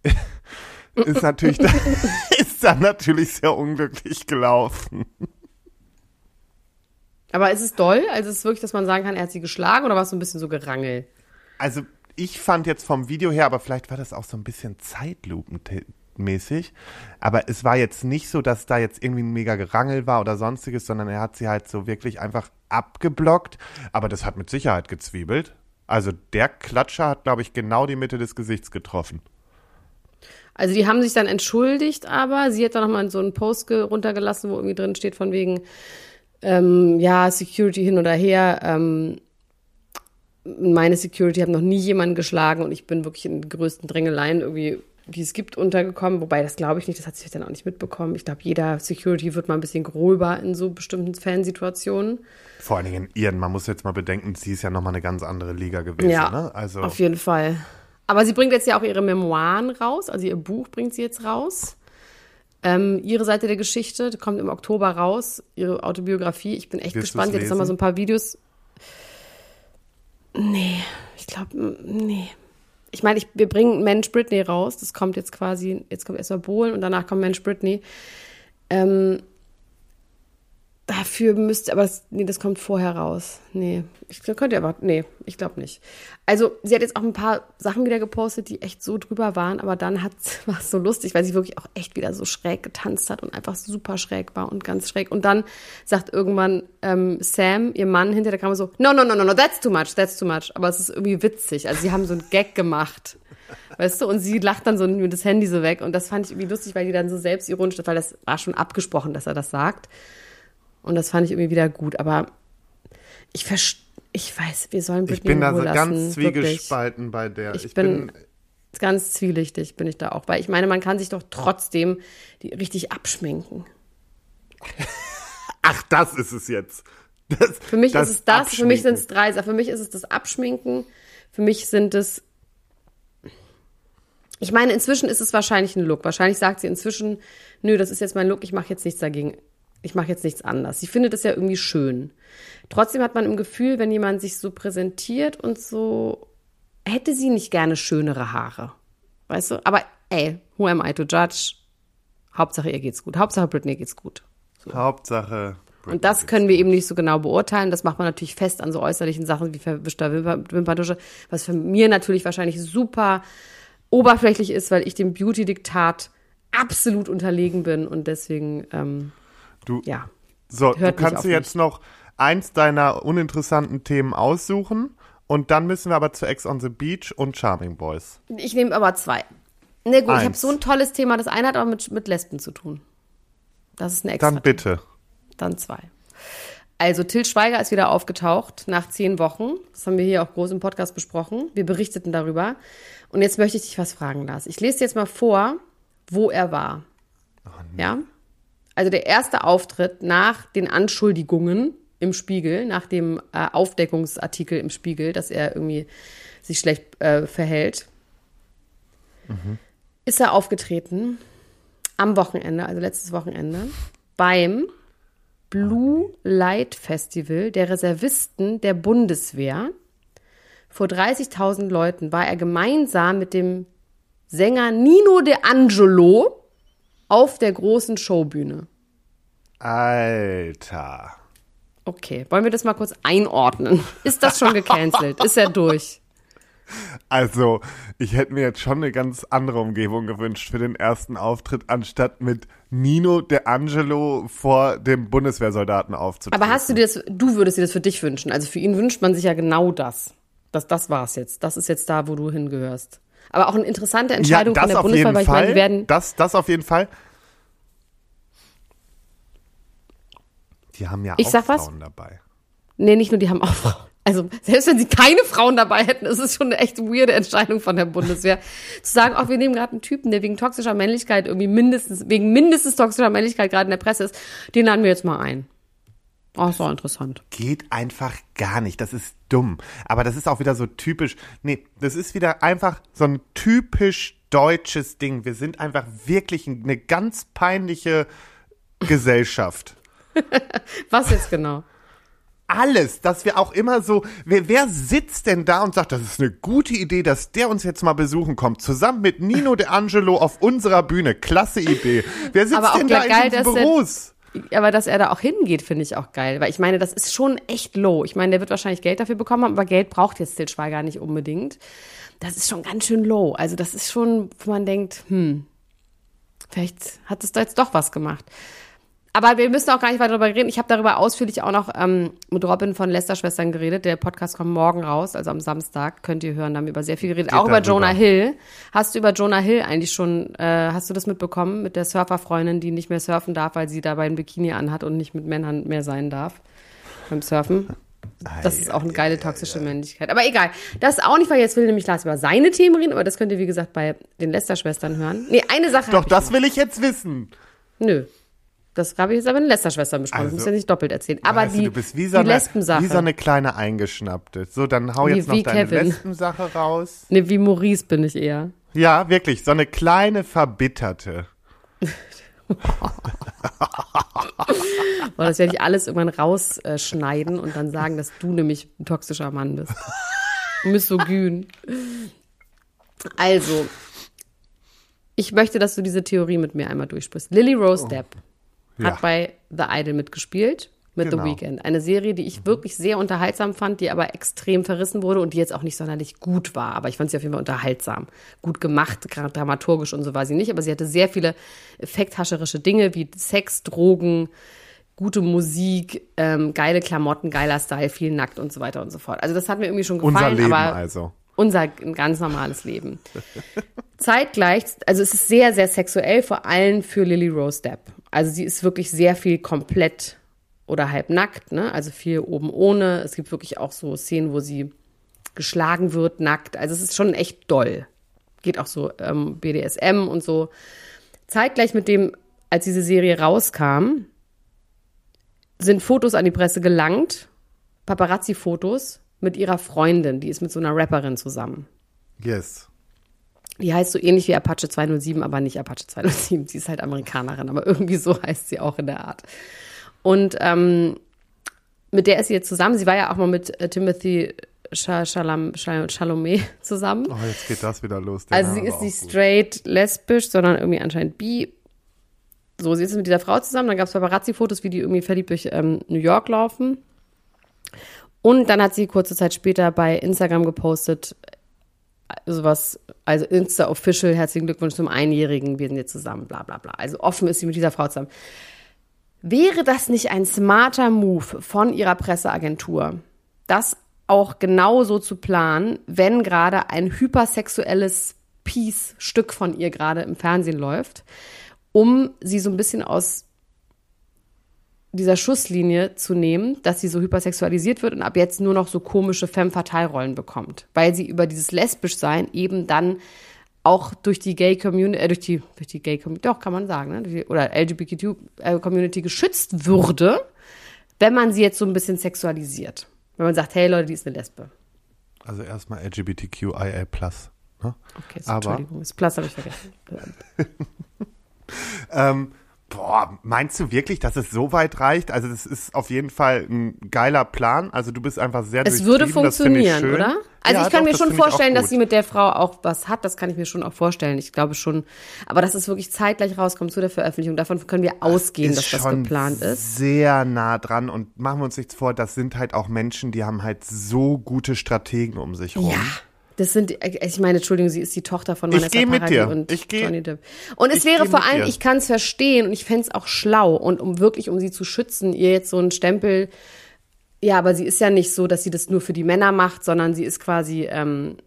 ist natürlich ist dann natürlich sehr unglücklich gelaufen. Aber ist es doll? Also ist es wirklich, dass man sagen kann, er hat sie geschlagen oder war es so ein bisschen so Gerangel? Also ich fand jetzt vom Video her, aber vielleicht war das auch so ein bisschen zeitlupenmäßig, aber es war jetzt nicht so, dass da jetzt irgendwie ein mega Gerangel war oder sonstiges, sondern er hat sie halt so wirklich einfach abgeblockt, aber das hat mit Sicherheit gezwiebelt. Also der Klatscher hat, glaube ich, genau die Mitte des Gesichts getroffen. Also die haben sich dann entschuldigt, aber sie hat dann nochmal so einen Post runtergelassen, wo irgendwie drin steht von wegen, ähm, ja, Security hin oder her, ähm, meine Security hat noch nie jemanden geschlagen und ich bin wirklich in den größten Drängeleien irgendwie, die es gibt, untergekommen. Wobei, das glaube ich nicht, das hat sich dann auch nicht mitbekommen. Ich glaube, jeder Security wird mal ein bisschen gröber in so bestimmten Fansituationen. Vor allen Dingen in ihren, man muss jetzt mal bedenken, sie ist ja nochmal eine ganz andere Liga gewesen. Ja, ne? also auf jeden Fall. Aber sie bringt jetzt ja auch ihre Memoiren raus, also ihr Buch bringt sie jetzt raus. Ähm, ihre Seite der Geschichte kommt im Oktober raus, ihre Autobiografie. Ich bin echt Willst gespannt. Jetzt nochmal so ein paar Videos. Nee, ich glaube, nee. Ich meine, wir bringen Mensch Britney raus. Das kommt jetzt quasi, jetzt kommt erstmal Bohlen und danach kommt Mensch Britney. Ähm, Dafür müsste, aber das, nee, das kommt vorher raus. Nee, ich könnte aber, nee, ich glaube nicht. Also, sie hat jetzt auch ein paar Sachen wieder gepostet, die echt so drüber waren, aber dann war es so lustig, weil sie wirklich auch echt wieder so schräg getanzt hat und einfach super schräg war und ganz schräg. Und dann sagt irgendwann ähm, Sam, ihr Mann, hinter der Kamera so, no, no, no, no, no, that's too much, that's too much. Aber es ist irgendwie witzig. Also, sie haben so einen Gag gemacht. Weißt du, und sie lacht dann so mit das Handy so weg. Und das fand ich irgendwie lustig, weil die dann so selbstironisch, weil das war schon abgesprochen, dass er das sagt. Und das fand ich irgendwie wieder gut. Aber ich verstehe, ich weiß, wir sollen Britney Ich bin da so ganz zwiegespalten bei der. Ich, ich bin, bin ganz zwielichtig, bin ich da auch. Weil ich meine, man kann sich doch trotzdem die richtig abschminken. Ach, das ist es jetzt. Das, für mich ist es das, für mich sind es drei. Für mich ist es das Abschminken. Für mich sind es. Ich meine, inzwischen ist es wahrscheinlich ein Look. Wahrscheinlich sagt sie inzwischen, nö, das ist jetzt mein Look, ich mache jetzt nichts dagegen ich mache jetzt nichts anders. Sie findet es ja irgendwie schön. Trotzdem hat man im Gefühl, wenn jemand sich so präsentiert und so, hätte sie nicht gerne schönere Haare. Weißt du? Aber ey, who am I to judge? Hauptsache ihr geht's gut. Hauptsache Britney geht's gut. So. Hauptsache. Britney und das können wir eben nicht so genau beurteilen. Das macht man natürlich fest an so äußerlichen Sachen wie verwischter Wimper Wimperntusche, was für mir natürlich wahrscheinlich super oberflächlich ist, weil ich dem Beauty-Diktat absolut unterlegen bin und deswegen ähm, Du, ja. So, du kannst dir jetzt noch eins deiner uninteressanten Themen aussuchen und dann müssen wir aber zu Ex on the Beach und Charming Boys. Ich nehme aber zwei. Ne, gut, eins. ich habe so ein tolles Thema. Das eine hat aber mit, mit Lesben zu tun. Das ist eine extra. Dann bitte. Dann zwei. Also Till Schweiger ist wieder aufgetaucht nach zehn Wochen. Das haben wir hier auch groß im Podcast besprochen. Wir berichteten darüber. Und jetzt möchte ich dich was fragen, Lars. Ich lese dir jetzt mal vor, wo er war. Oh, nee. Ja? Also der erste Auftritt nach den Anschuldigungen im Spiegel, nach dem äh, Aufdeckungsartikel im Spiegel, dass er irgendwie sich schlecht äh, verhält, mhm. ist er aufgetreten am Wochenende, also letztes Wochenende, beim Blue Light Festival der Reservisten der Bundeswehr. Vor 30.000 Leuten war er gemeinsam mit dem Sänger Nino De Angelo auf der großen Showbühne. Alter. Okay, wollen wir das mal kurz einordnen? Ist das schon gecancelt? Ist er durch? Also, ich hätte mir jetzt schon eine ganz andere Umgebung gewünscht für den ersten Auftritt, anstatt mit Nino De Angelo vor dem Bundeswehrsoldaten aufzutreten. Aber hast du dir das, du würdest dir das für dich wünschen? Also für ihn wünscht man sich ja genau das. Das, das war's jetzt. Das ist jetzt da, wo du hingehörst. Aber auch eine interessante Entscheidung ja, von der Bundeswehr, weil ich meine, die werden. Das, das auf jeden Fall. Die haben ja ich auch Frauen was? dabei. Nee, nicht nur die haben auch Frauen. Also selbst wenn sie keine Frauen dabei hätten, ist es schon eine echt weirde Entscheidung von der Bundeswehr. Zu sagen, auch wir nehmen gerade einen Typen, der wegen toxischer Männlichkeit irgendwie mindestens, wegen mindestens toxischer Männlichkeit gerade in der Presse ist, den laden wir jetzt mal ein. Oh, ist auch interessant. Geht einfach gar nicht. Das ist dumm. Aber das ist auch wieder so typisch. Nee, das ist wieder einfach so ein typisch deutsches Ding. Wir sind einfach wirklich eine ganz peinliche Gesellschaft. Was jetzt genau? alles, dass wir auch immer so, wer, wer sitzt denn da und sagt, das ist eine gute Idee, dass der uns jetzt mal besuchen kommt, zusammen mit Nino De Angelo auf unserer Bühne. Klasse Idee. Wer sitzt Aber auch denn da geil, in er- Büros? Aber dass er da auch hingeht, finde ich auch geil. Weil ich meine, das ist schon echt low. Ich meine, der wird wahrscheinlich Geld dafür bekommen haben, aber Geld braucht jetzt Til Schweiger nicht unbedingt. Das ist schon ganz schön low. Also das ist schon, wo man denkt, hm, vielleicht hat es da jetzt doch was gemacht. Aber wir müssen auch gar nicht weiter darüber reden. Ich habe darüber ausführlich auch noch ähm, mit Robin von Lester Schwestern geredet. Der Podcast kommt morgen raus, also am Samstag. Könnt ihr hören, da haben wir über sehr viel geredet. Geht auch über. Jonah Hill. Hast du über Jonah Hill eigentlich schon, äh, hast du das mitbekommen mit der Surferfreundin, die nicht mehr surfen darf, weil sie dabei ein Bikini anhat und nicht mit Männern mehr sein darf beim Surfen? Das ist auch eine geile toxische Männlichkeit. Aber egal. Das auch nicht, weil jetzt will nämlich Lars über seine Themen reden, aber das könnt ihr, wie gesagt, bei den Lester-Schwestern hören. Nee, eine Sache. Doch, das will ich jetzt wissen. Nö. Das habe ich jetzt aber in Lester-Schwestern besprochen. Also, ich muss ja nicht doppelt erzählen. Aber weißt die, du, du bist wie so, die eine, Lesbensache. wie so eine kleine Eingeschnappte. So, dann hau jetzt noch wie deine Kevin. Lesbensache raus. nee, wie Maurice bin ich eher. Ja, wirklich, so eine kleine Verbitterte. Weil das werde ich alles irgendwann rausschneiden und dann sagen, dass du nämlich ein toxischer Mann bist. Misogyn. Also, ich möchte, dass du diese Theorie mit mir einmal durchsprichst. Lily Rose Depp Ja. hat bei The Idol mitgespielt. Mit Genau. The Weeknd. Eine Serie, die ich wirklich sehr unterhaltsam fand, die aber extrem verrissen wurde und die jetzt auch nicht sonderlich gut war. Aber ich fand sie auf jeden Fall unterhaltsam. Gut gemacht, gerade dramaturgisch und so war sie nicht. Aber sie hatte sehr viele effekthascherische Dinge wie Sex, Drogen, gute Musik, ähm, geile Klamotten, geiler Style, viel nackt und so weiter und so fort. Also das hat mir irgendwie schon gefallen. Unser Leben aber also. Unser ganz normales Leben. Zeitgleich, also es ist sehr, sehr sexuell, vor allem für Lily Rose Depp. Also sie ist wirklich sehr viel komplett oder halb nackt, ne? Also viel oben ohne. Es gibt wirklich auch so Szenen, wo sie geschlagen wird, nackt. Also es ist schon echt doll. Geht auch so ähm, BDSM und so. Zeitgleich mit dem, als diese Serie rauskam, sind Fotos an die Presse gelangt, Paparazzi-Fotos mit ihrer Freundin, die ist mit so einer Rapperin zusammen. Yes. Die heißt so ähnlich wie Apache 207, aber nicht Apache 207. Sie ist halt Amerikanerin, aber irgendwie so heißt sie auch in der Art. Und ähm, mit der ist sie jetzt zusammen. Sie war ja auch mal mit äh, Timothy Cha- Chalamet zusammen. Oh, jetzt geht das wieder los. Der Also sie ist nicht straight lesbisch, sondern irgendwie anscheinend bi. So, sie ist mit dieser Frau zusammen. Dann gab es Paparazzi-Fotos, wie die irgendwie verliebt durch ähm, New York laufen. Und dann hat sie kurze Zeit später bei Instagram gepostet, äh, sowas, also Insta-Official, herzlichen Glückwunsch zum Einjährigen, wir sind jetzt zusammen, bla bla bla. Also offen ist sie mit dieser Frau zusammen. Wäre das nicht ein smarter Move von ihrer Presseagentur, das auch genauso zu planen, wenn gerade ein hypersexuelles Piece, Stück von ihr gerade im Fernsehen läuft, um sie so ein bisschen aus dieser Schusslinie zu nehmen, dass sie so hypersexualisiert wird und ab jetzt nur noch so komische femme fatale Rollen bekommt, weil sie über dieses lesbisch sein eben dann auch durch die Gay Community, äh, durch die durch die Gay Community, doch kann man sagen, ne, oder LGBTQ äh, Community geschützt würde, wenn man sie jetzt so ein bisschen sexualisiert. Wenn man sagt, hey Leute, die ist eine Lesbe. Also erstmal LGBTQIA+. Ne? Okay, so, Aber- Entschuldigung, das Plus habe ich vergessen. Ähm, boah, meinst du wirklich, dass es so weit reicht? Also das ist auf jeden Fall ein geiler Plan. Also du bist einfach sehr Es würde das funktionieren, oder? Also Ja, ich kann doch, mir das schon vorstellen, dass sie mit der Frau auch was hat. Das kann ich mir schon auch vorstellen. Ich glaube schon. Aber dass es wirklich zeitgleich rauskommt zu der Veröffentlichung, davon können wir ausgehen, ist dass das geplant ist. sehr nah dran und machen wir uns nichts vor, das sind halt auch Menschen, die haben halt so gute Strategen um sich rum. Ja. Das sind, ich meine, Entschuldigung, sie ist die Tochter von Vanessa mit Paradis und Ich geh- Johnny Depp. Und es ich wäre vor allem, ich kann es verstehen und ich fände es auch schlau und um wirklich, um sie zu schützen, ihr jetzt so einen Stempel, ja, aber sie ist ja nicht so, dass sie das nur für die Männer macht, sondern sie ist quasi, ähm,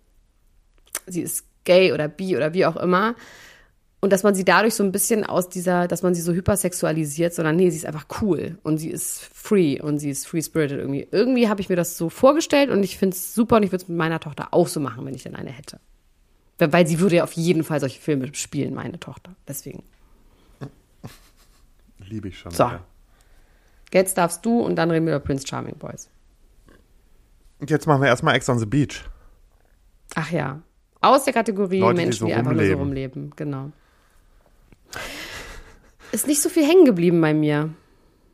sie ist gay oder bi oder wie auch immer. Und dass man sie dadurch so ein bisschen aus dieser, dass man sie so hypersexualisiert, sondern nee, sie ist einfach cool und sie ist free und sie ist free-spirited irgendwie. Irgendwie habe ich mir das so vorgestellt und ich finde es super und ich würde es mit meiner Tochter auch so machen, wenn ich denn eine hätte. Weil sie würde ja auf jeden Fall solche Filme spielen, meine Tochter. Deswegen. Liebe ich schon. So. Ja. Jetzt darfst du und dann reden wir über Prince Charming Boys. Und jetzt machen wir erstmal Ex on the Beach. Ach ja. Aus der Kategorie Leute, die Menschen, so die, einfach nur so rumleben. rumleben. Genau. Ist nicht so viel hängen geblieben bei mir.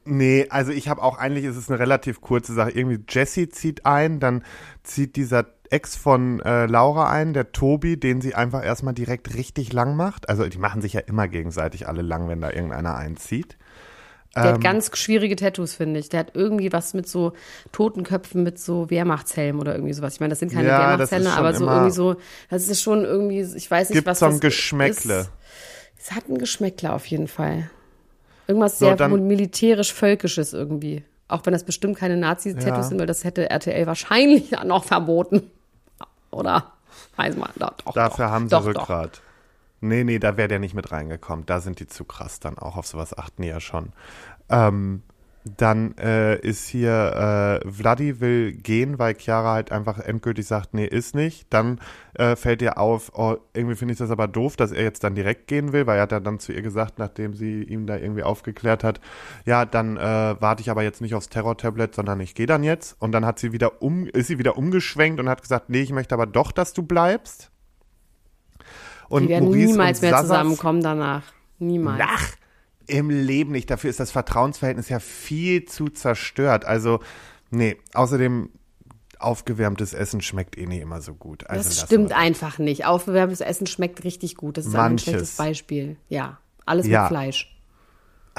Nee, also ich habe auch eigentlich, ist es eine relativ kurze Sache. Irgendwie Jesse zieht ein, dann zieht dieser Ex von äh, Laura ein, der Tobi, den sie einfach erstmal direkt richtig lang macht. Also die machen sich ja immer gegenseitig alle lang, wenn da irgendeiner einzieht. Der Ähm. hat ganz schwierige Tattoos, finde ich. Der hat irgendwie was mit so Totenköpfen, mit so Wehrmachtshelmen oder irgendwie sowas. Ich meine, das sind keine Ja, schon aber so irgendwie so, das ist schon irgendwie, ich weiß nicht, Gibt was so ein das Geschmäckle. ist. Es hat ein Geschmäckle auf jeden Fall. Irgendwas So, sehr dann- militärisch-völkisches irgendwie. Auch wenn das bestimmt keine Nazi-Tattoos Ja. sind, weil das hätte RTL wahrscheinlich ja noch verboten. Oder? Weiß man, doch, doch, Dafür doch, haben sie doch, Doch. Rückgrat. Nee, nee, da wäre der nicht mit reingekommen. Da sind die zu krass dann auch. Auf sowas achten die ja schon. Ähm, dann äh, ist hier, äh, Vladi will gehen, weil Chiara halt einfach endgültig sagt, nee, ist nicht. Dann äh, fällt ihr auf, oh, irgendwie finde ich das aber doof, dass er jetzt dann direkt gehen will, weil er hat ja dann zu ihr gesagt, nachdem sie ihm da irgendwie aufgeklärt hat, ja, dann äh, warte ich aber jetzt nicht aufs Terror-Tablet, sondern ich gehe dann jetzt. Und dann hat sie wieder um, ist sie wieder umgeschwenkt und hat gesagt, nee, ich möchte aber doch, dass du bleibst. Und Die werden Maurice niemals mehr Sasa zusammenkommen danach. Niemals. Ach, im Leben nicht. Dafür ist das Vertrauensverhältnis ja viel zu zerstört. Also, nee, außerdem aufgewärmtes Essen schmeckt eh nicht immer so gut. Also Das stimmt einfach nicht. Aufgewärmtes Essen schmeckt richtig gut. Das ist ein schlechtes Beispiel. Ja, alles Ja. mit Fleisch.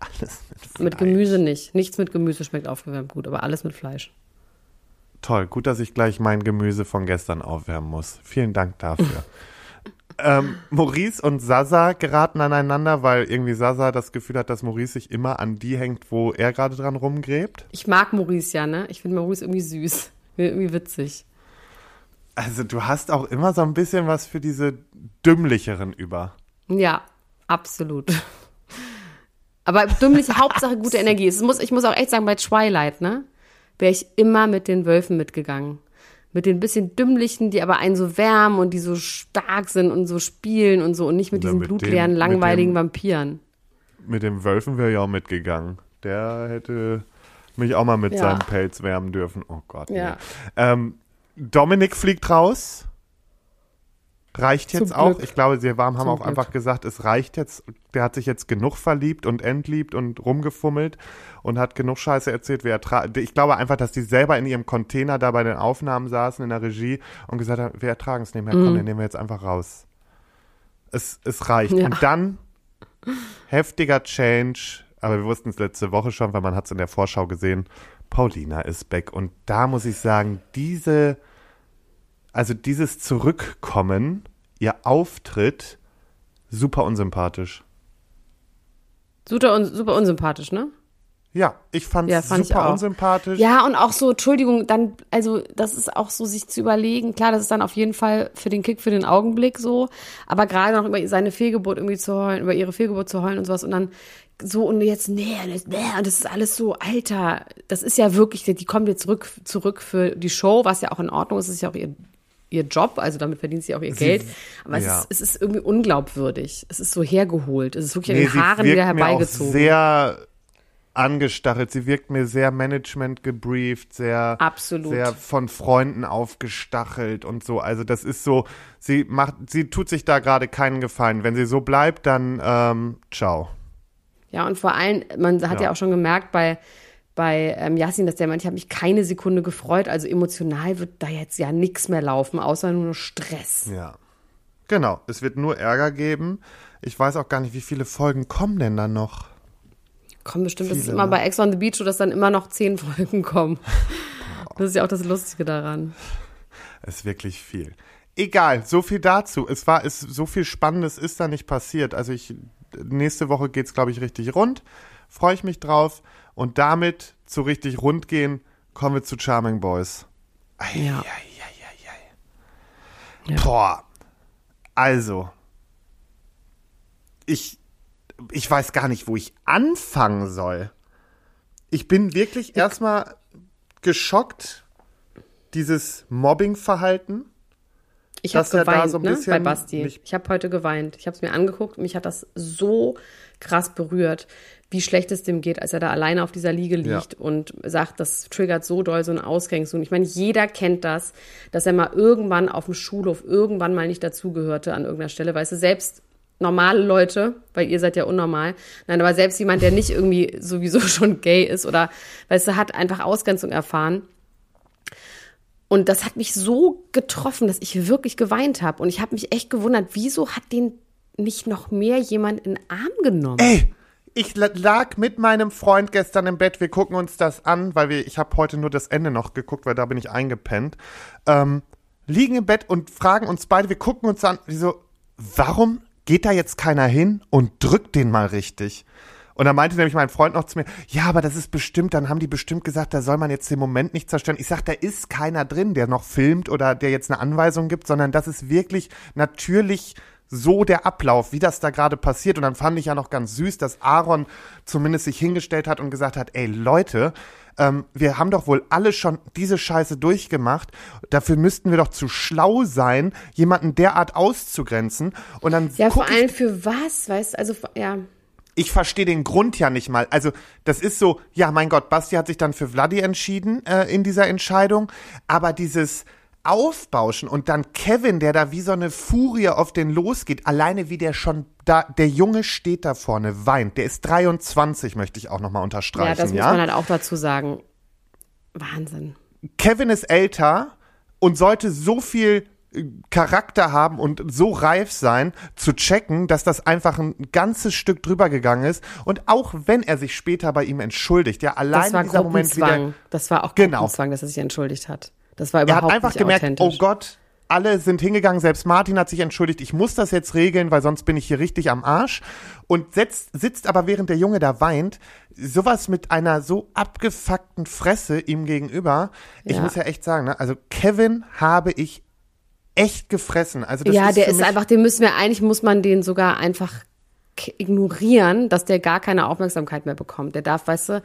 Alles mit, Mit Fleisch. Gemüse nicht. Nichts mit Gemüse schmeckt aufgewärmt gut, aber alles mit Fleisch. Toll, gut, dass ich gleich mein Gemüse von gestern aufwärmen muss. Vielen Dank dafür. ähm, Maurice und Sasa geraten aneinander, weil irgendwie Sasa das Gefühl hat, dass Maurice sich immer an die hängt, wo er gerade dran rumgräbt. Ich mag Maurice ja, ne? Ich finde Maurice irgendwie süß. Irgendwie witzig. Also du hast auch immer so ein bisschen was für diese dümmlicheren über. Ja, absolut. Aber dümmliche Hauptsache gute Energie. Es muss, ich muss auch echt sagen, bei Twilight, ne? Wäre ich immer mit den Wölfen mitgegangen. Mit den bisschen dümmlichen, die aber einen so wärmen und die so stark sind und so spielen und so und nicht mit Ja, diesen mit dem- blutleeren, mit langweiligen dem- Vampiren. Mit dem Wölfen wäre ich auch mitgegangen. Der hätte mich auch mal mit Ja. seinem Pelz wärmen dürfen. Oh Gott. Nee. Ja. Ähm, Dominik fliegt raus. Reicht Zum jetzt auch. Glück. Ich glaube, sie haben Zum auch Glück. einfach gesagt, es reicht jetzt. Der hat sich jetzt genug verliebt und entliebt und rumgefummelt und hat genug Scheiße erzählt, wie er tra Ich glaube einfach, dass die selber in ihrem Container da bei den Aufnahmen saßen in der Regie und gesagt haben, wir ertragen es nicht mehr, komm, den nehmen wir jetzt einfach raus. Es, es reicht. Mhm. Ja. Und dann heftiger Change, aber wir wussten es letzte Woche schon, weil man hat es in der Vorschau gesehen. Paulina ist back. Und da muss ich sagen, diese, also dieses Zurückkommen, ihr Auftritt, super unsympathisch. Super, un super unsympathisch, ne? Ja, ich fand Ja, es fand ich super auch. unsympathisch. Ja, und auch so, Entschuldigung, dann, also das ist auch so, sich zu überlegen. Klar, das ist dann auf jeden Fall für den Kick, für den Augenblick so. Aber gerade noch über seine Fehlgeburt irgendwie zu heulen, über ihre Fehlgeburt zu heulen und sowas. Und dann so, und jetzt, nee, nee, und das ist alles so, Alter, das ist ja wirklich, die kommt jetzt zurück, zurück für die Show, was ja auch in Ordnung ist, ist ja auch ihr, ihr Job, also damit verdient sie auch ihr Geld. Aber es, ja. ist, es ist irgendwie unglaubwürdig. Es ist so hergeholt. Es ist wirklich an Nee, den sie Haaren wieder herbeigezogen. sehr angestachelt. Sie wirkt mir sehr Management gebrieft, sehr, Absolut. sehr von Freunden aufgestachelt und so. Also das ist so, sie macht, sie tut sich da gerade keinen Gefallen. Wenn sie so bleibt, dann ähm, ciao. Ja, und vor allem, man hat ja, Ja. auch schon gemerkt bei, bei ähm, Yassin, dass der meint, ich habe mich keine Sekunde gefreut. Also emotional wird da jetzt ja nichts mehr laufen, außer nur Stress. Ja. Genau, es wird nur Ärger geben. Ich weiß auch gar nicht, wie viele Folgen kommen denn da noch. Komm, bestimmt, das ist Viele, immer ne? bei Ex on the Beach so, dass dann immer noch zehn Folgen kommen. Das ist ja auch das Lustige daran. Es ist wirklich viel. Egal, so viel dazu. Es war, es, so viel Spannendes ist da nicht passiert. Also ich, nächste Woche geht's, glaube ich, richtig rund. Freue ich mich drauf. Und damit zu richtig rund gehen, kommen wir zu Charming Boys. Ei, Ja. ei, ei. Ja. Boah. Also. Ich, ich weiß gar nicht, wo ich anfangen soll. Ich bin wirklich erstmal geschockt, dieses Mobbing-Verhalten. Ich habe geweint so ein ne, bisschen bei Basti. Ich habe heute geweint. Ich habe es mir angeguckt. Mich hat das so krass berührt, wie schlecht es dem geht, als er da alleine auf dieser Liege liegt Ja. und sagt, das triggert so doll so ein Ausgrenzung. Ich meine, jeder kennt das, dass er mal irgendwann auf dem Schulhof irgendwann mal nicht dazugehörte an irgendeiner Stelle. Weißt du, selbst normale Leute, weil ihr seid ja unnormal. Nein, aber selbst jemand, der nicht irgendwie sowieso schon gay ist oder, weißt du, hat einfach Ausgrenzung erfahren. Und das hat mich so getroffen, dass ich wirklich geweint habe. Und ich habe mich echt gewundert, wieso hat den nicht noch mehr jemand in den Arm genommen? Ey, ich la- lag mit meinem Freund gestern im Bett. Wir gucken uns das an, weil wir, ich habe heute nur das Ende noch geguckt, weil da bin ich eingepennt. Ähm, liegen im Bett und fragen uns beide, wir gucken uns an, wie warum geht da jetzt keiner hin und drückt den mal richtig? Und dann meinte nämlich mein Freund noch zu mir, ja, aber das ist bestimmt, dann haben die bestimmt gesagt, da soll man jetzt den Moment nicht zerstören. Ich sag, da ist keiner drin, der noch filmt oder der jetzt eine Anweisung gibt, sondern das ist wirklich natürlich so der Ablauf, wie das da gerade passiert. Und dann fand ich ja noch ganz süß, dass Aaron zumindest sich hingestellt hat und gesagt hat, ey Leute, ähm, wir haben doch wohl alle schon diese Scheiße durchgemacht. Dafür müssten wir doch zu schlau sein, jemanden derart auszugrenzen. Und dann ja, vor allem für was, weißt du, also, ja. ich verstehe den Grund ja nicht mal. Also, das ist so, ja, mein Gott, Basti hat sich dann für Vladi entschieden äh, in dieser Entscheidung, aber dieses Aufbauschen und dann Kevin, der da wie so eine Furie auf den losgeht, alleine wie der schon da, der Junge steht da vorne, weint. Der ist 23, möchte ich auch nochmal Ja, unterstreichen, das muss ja? man halt auch dazu sagen. Wahnsinn. Kevin ist älter und sollte so viel äh, Charakter haben und so reif sein, zu checken, dass das einfach ein ganzes Stück drüber gegangen ist. Und auch wenn er sich später bei ihm entschuldigt, ja, allein Das war dieser Moment wieder. Das war auch Genau. Gruppenzwang, dass er sich entschuldigt hat. Das war Er überhaupt hat einfach nicht gemerkt, oh. Gott, alle sind hingegangen, selbst Martin hat sich entschuldigt, ich muss das jetzt regeln, weil sonst bin ich hier richtig am Arsch. Und setzt, sitzt aber während der Junge da weint, sowas mit einer so abgefuckten Fresse ihm gegenüber. Ich Ja. muss ja echt sagen, ne, also Kevin habe ich echt gefressen. Also das ja, ist der ist einfach, den müssen wir, eigentlich muss man den sogar einfach ignorieren, dass der gar keine Aufmerksamkeit mehr bekommt. Der darf, weißt du,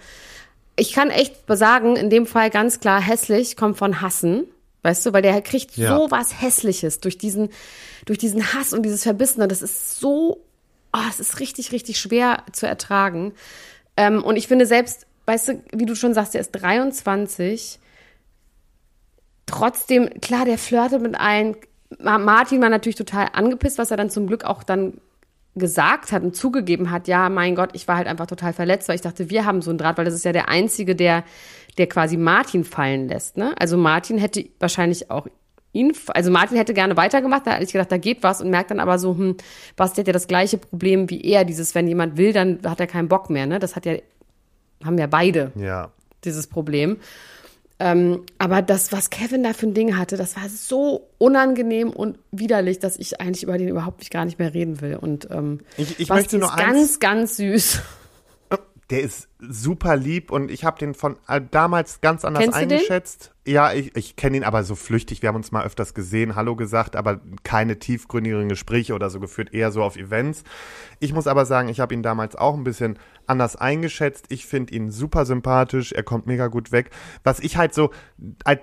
ich kann echt sagen, in dem Fall ganz klar, hässlich kommt von Hassen. Weißt du, weil der kriegt Ja. so was Hässliches durch diesen, durch diesen Hass und dieses Verbissene. Das ist so, oh, es ist richtig, richtig schwer zu ertragen. Ähm, und ich finde selbst, weißt du, wie du schon sagst, der ist 23 trotzdem, klar, der flirtet mit allen. Ma- Martin war natürlich total angepisst, was er dann zum Glück auch dann gesagt hat und zugegeben hat, ja, mein Gott, ich war halt einfach total verletzt, weil ich dachte, wir haben so einen Draht, weil das ist ja der Einzige, der, der quasi Martin fallen lässt. Ne? Also Martin hätte wahrscheinlich auch ihn, also Martin hätte gerne weitergemacht, da hatte ich gedacht, da geht was und merkt dann aber so, hm, Basti hat ja das gleiche Problem wie er, dieses, wenn jemand will, dann hat er keinen Bock mehr, ne? Das hat ja, haben ja beide ja. dieses Problem. Ähm, aber das, was Kevin da für ein Ding hatte, das war so unangenehm und widerlich, dass ich eigentlich über den überhaupt nicht gar nicht mehr reden will. Und ähm, Ich- ich möchte nur ist eins- ganz, ganz süß. Der ist super lieb und ich habe den von äh, damals ganz anders Kennst eingeschätzt. Ja, ich, ich kenne ihn aber so flüchtig. Wir haben uns mal öfters gesehen, Hallo gesagt, aber keine tiefgründigeren Gespräche oder so geführt, eher so auf Events. Ich muss aber sagen, ich habe ihn damals auch ein bisschen anders eingeschätzt. Ich finde ihn super sympathisch, er kommt mega gut weg. Was ich halt so,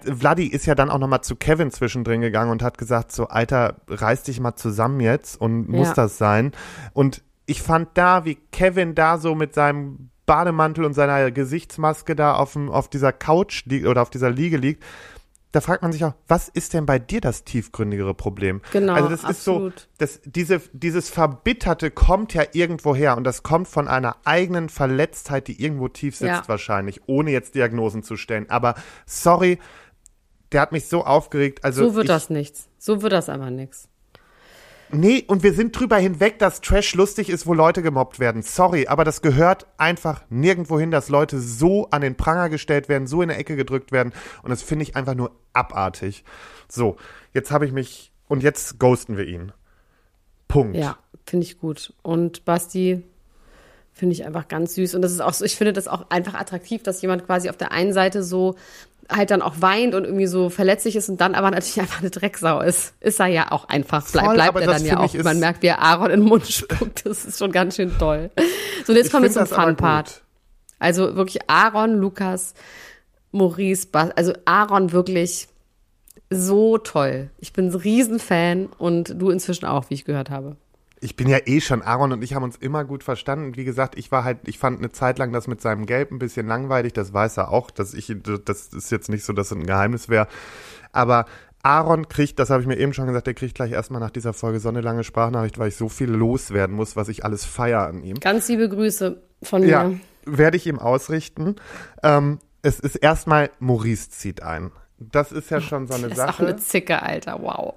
Vladi ist ja dann auch nochmal zu Kevin zwischendrin gegangen und hat gesagt, so Alter, reiß dich mal zusammen jetzt und muss Ja. das sein. Und ich fand da, wie Kevin da so mit seinem Bademantel und seiner Gesichtsmaske da auf, dem, auf dieser Couch liegt oder auf dieser Liege liegt, da fragt man sich auch, was ist denn bei dir das tiefgründigere Problem? Genau, Also das ist so, absolut. das, diese, dieses Verbitterte kommt ja irgendwo her und das kommt von einer eigenen Verletztheit, die irgendwo tief sitzt Ja. wahrscheinlich, ohne jetzt Diagnosen zu stellen. Aber sorry, der hat mich so aufgeregt. Also So wird ich, das nichts. So wird das aber nichts. Nee, und wir sind drüber hinweg, dass Trash lustig ist, wo Leute gemobbt werden. Sorry, aber das gehört einfach nirgendwo hin, dass Leute so an den Pranger gestellt werden, so in der Ecke gedrückt werden. Und das finde ich einfach nur abartig. So, jetzt habe ich mich. Und jetzt ghosten wir ihn. Punkt. Ja, finde ich gut. Und Basti finde ich einfach ganz süß. Und das ist auch so, ich finde das auch einfach attraktiv, dass jemand quasi auf der einen Seite so halt dann auch weint und irgendwie so verletzlich ist und dann aber natürlich einfach eine Drecksau ist. Ist er ja auch einfach. Bleib, Voll, bleibt er dann ja auch. Man merkt, wie er Aaron in den Mund spuckt. Das ist schon ganz schön toll. So, und jetzt Ich kommen wir zum Fun-Part. Also wirklich Aaron, Lukas, Maurice, Bas also Aaron wirklich so toll. Ich bin ein Riesenfan und du inzwischen auch, wie ich gehört habe. Ich bin ja eh schon, Aaron und ich haben uns immer gut verstanden. Wie gesagt, ich war halt, ich fand eine Zeit lang das mit seinem Gelb ein bisschen langweilig, das weiß er auch, dass ich, das ist jetzt nicht so, dass es ein Geheimnis wäre. Aber Aaron kriegt, das habe ich mir eben schon gesagt, der kriegt gleich erstmal nach dieser Folge so eine lange Sprachnachricht, weil ich so viel loswerden muss, was ich alles feier an ihm. Ganz liebe Grüße von mir. Ja, werde ich ihm ausrichten. Ähm, es ist erstmal, Maurice zieht ein. Das ist ja schon so eine das Sache. ist auch eine Zicke, Alter, wow.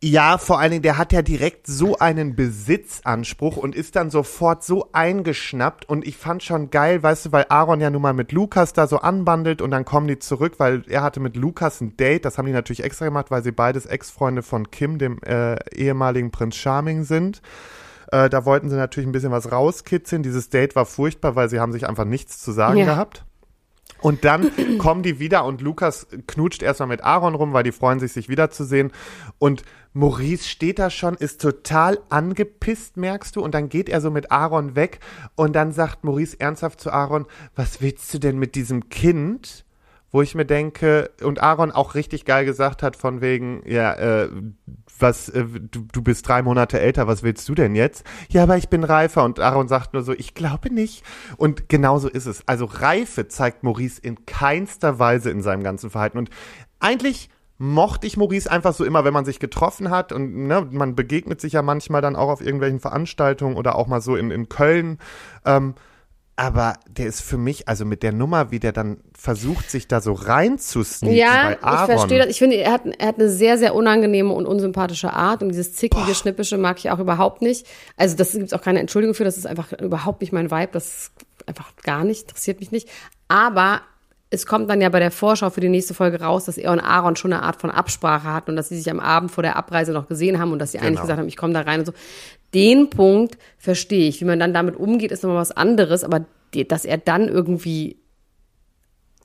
Ja, vor allen Dingen, der hat ja direkt so einen Besitzanspruch und ist dann sofort so eingeschnappt. Und ich fand schon geil, weißt du, weil Aaron ja nun mal mit Lukas da so anbandelt und dann kommen die zurück, weil er hatte mit Lukas ein Date. Das haben die natürlich extra gemacht, weil sie beides Ex-Freunde von Kim, dem äh, ehemaligen Prinz Charming, sind. Äh, da wollten sie natürlich ein bisschen was rauskitzeln. Dieses Date war furchtbar, weil sie haben sich einfach nichts zu sagen Ja. gehabt. Und dann kommen die wieder und Lukas knutscht erstmal mit Aaron rum, weil die freuen sich, sich wiederzusehen. Und Maurice steht da schon, ist total angepisst, merkst du. Und dann geht er so mit Aaron weg. Und dann sagt Maurice ernsthaft zu Aaron, was willst du denn mit diesem Kind? Wo ich mir denke, und Aaron auch richtig geil gesagt hat, von wegen, ja, äh, was, äh, du, du bist drei Monate älter, was willst du denn jetzt? Ja, aber ich bin reifer. Und Aaron sagt nur so, ich glaube nicht. Und genauso ist es. Also Reife zeigt Maurice in keinster Weise in seinem ganzen Verhalten. Und eigentlich mochte ich Maurice einfach so immer, wenn man sich getroffen hat und ne, man begegnet sich ja manchmal dann auch auf irgendwelchen Veranstaltungen oder auch mal so in, in Köln. Ähm, aber der ist für mich, also mit der Nummer, wie der dann versucht, sich da so reinzusneaken Ja, bei ich Aaron. verstehe das. Ich finde, er hat, er hat eine sehr, sehr unangenehme und unsympathische Art und dieses zickige, schnippische mag ich auch überhaupt nicht. Also das gibt auch keine Entschuldigung für, das ist einfach überhaupt nicht mein Vibe, das ist einfach gar nicht, interessiert mich nicht. Aber es kommt dann ja bei der Vorschau für die nächste Folge raus, dass er und Aaron schon eine Art von Absprache hatten und dass sie sich am Abend vor der Abreise noch gesehen haben und dass sie eigentlich Genau. gesagt haben, ich komme da rein und so. Den Punkt verstehe ich. Wie man dann damit umgeht, ist nochmal was anderes, aber die, dass er dann irgendwie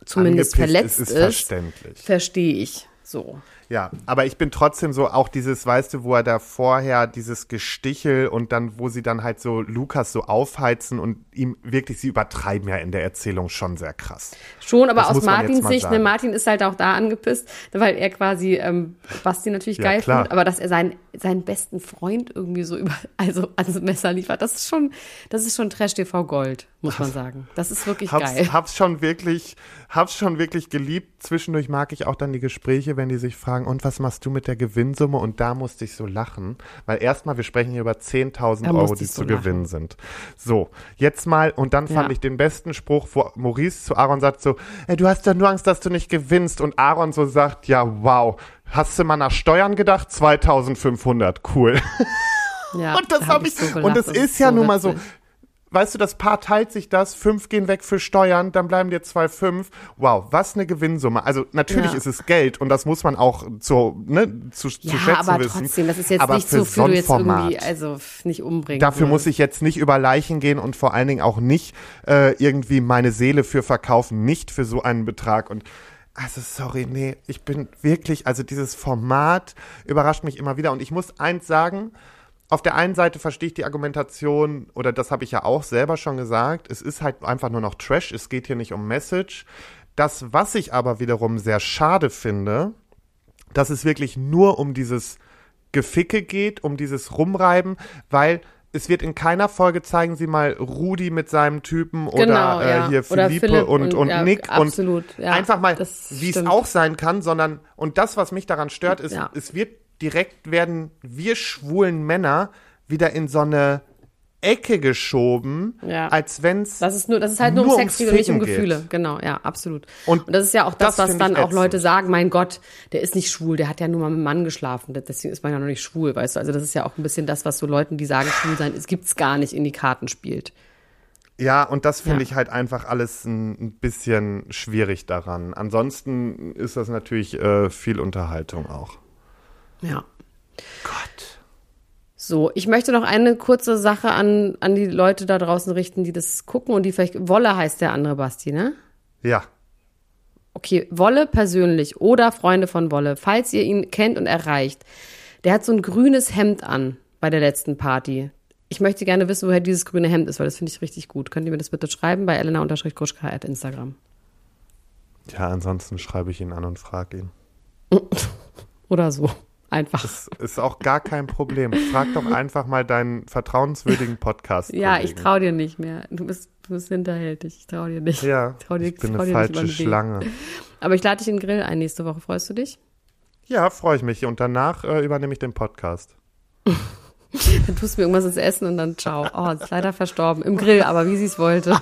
zumindest Angepisst verletzt ist, ist, ist verständlich. verstehe ich so. Ja, aber ich bin trotzdem so auch dieses, weißt du, wo er da vorher dieses Gestichel und dann, wo sie dann halt so Lukas so aufheizen und ihm wirklich, sie übertreiben ja in der Erzählung schon sehr krass. Schon, aber Das aus Martins Sicht, ne. Martin ist halt auch da angepisst, weil er quasi ähm, Basti natürlich Ja, geil klar. findet, aber dass er seinen, seinen besten Freund irgendwie so über, also ans Messer liefert, das ist schon, das ist schon Trash-TV Gold, muss man sagen. Das ist wirklich Hab's, geil. hab's schon wirklich, hab's schon wirklich geliebt. Zwischendurch mag ich auch dann die Gespräche, wenn die sich fragen, und was machst du mit der Gewinnsumme? Und da musste ich so lachen, weil erstmal, wir sprechen hier über 10.000 Da Euro, die so zu gewinnen sind. So, jetzt mal, und dann fand Ja. ich den besten Spruch, wo Maurice zu Aaron sagt so, ey, du hast ja nur Angst, dass du nicht gewinnst. Und Aaron so sagt, ja, wow, hast du mal nach Steuern gedacht? 2500, cool. Ja, Und das da habe ich. so gelacht, und das das ist ja nun mal so. Weißt du, das Paar teilt sich das, fünf gehen weg für Steuern, dann bleiben dir zwei fünf. Wow, was eine Gewinnsumme. Also natürlich Ja. ist es Geld und das muss man auch zu, ne, zu, zu Ja, schätzen aber wissen. trotzdem, das ist jetzt aber nicht für so, für du jetzt irgendwie, also nicht umbringen. Dafür muss ich jetzt nicht über Leichen gehen und vor allen Dingen auch nicht äh, irgendwie meine Seele für verkaufen, nicht für so einen Betrag. Und also sorry, nee, ich bin wirklich, also dieses Format überrascht mich immer wieder. Und ich muss eins sagen, auf der einen Seite verstehe ich die Argumentation, oder das habe ich ja auch selber schon gesagt, es ist halt einfach nur noch Trash, es geht hier nicht um Message. Das, was ich aber wiederum sehr schade finde, dass es wirklich nur um dieses Geficke geht, um dieses Rumreiben, weil es wird in keiner Folge zeigen sie mal Rudi mit seinem Typen Genau, oder äh, ja. hier Oder Philippe Philipp und, und- und ja, Nick absolut, und ja, einfach mal, wie es auch sein kann, sondern und das, was mich daran stört, ist, es wird direkt werden wir schwulen Männer wieder in so eine Ecke geschoben, Ja. als wenn's Das ist nur, das ist halt nur, Nur um Sex und nicht um Ficken geht. Gefühle. Genau, ja, absolut. Und Und, das ist ja auch das, das was dann auch. Leute sagen, mein Gott, der ist nicht schwul, der hat ja nur mal mit einem Mann geschlafen, deswegen ist man ja noch nicht schwul, weißt du. Also das ist ja auch ein bisschen das, was so Leuten, die sagen, schwul sein, es gibt's gar nicht, in die Karten spielt. Ja, und das finde Ja. ich halt einfach alles ein, ein bisschen schwierig daran. Ansonsten ist das natürlich äh, viel Unterhaltung auch. Ja. Gott. So, ich möchte noch eine kurze Sache an, an die Leute da draußen richten, die das gucken und die vielleicht, Wolle heißt der andere Basti, ne? Ja. Okay, Wolle persönlich oder Freunde von Wolle, falls ihr ihn kennt und erreicht, der hat so ein grünes Hemd an bei der letzten Party. Ich möchte gerne wissen, woher dieses grüne Hemd ist, weil das finde ich richtig gut. Könnt ihr mir das bitte schreiben bei elena-gruschka at Instagram. Ja, ansonsten schreibe ich ihn an und frage ihn. Oder so. Einfach. Das ist auch gar kein Problem. Frag doch einfach mal deinen vertrauenswürdigen Podcast. Ja, ich trau dir nicht mehr. Du bist, du bist hinterhältig. Ich trau dir nicht. Ja, trau dir, ich bin trau eine dir nicht falsche. Schlange. Aber ich lade dich in den Grill ein nächste Woche. Freust du dich? Ja, freue ich mich. Und danach äh, übernehme ich den Podcast. Dann tust du mir irgendwas ins Essen und dann ciao. Oh, ist leider verstorben. Im Grill, aber wie sie es wollte.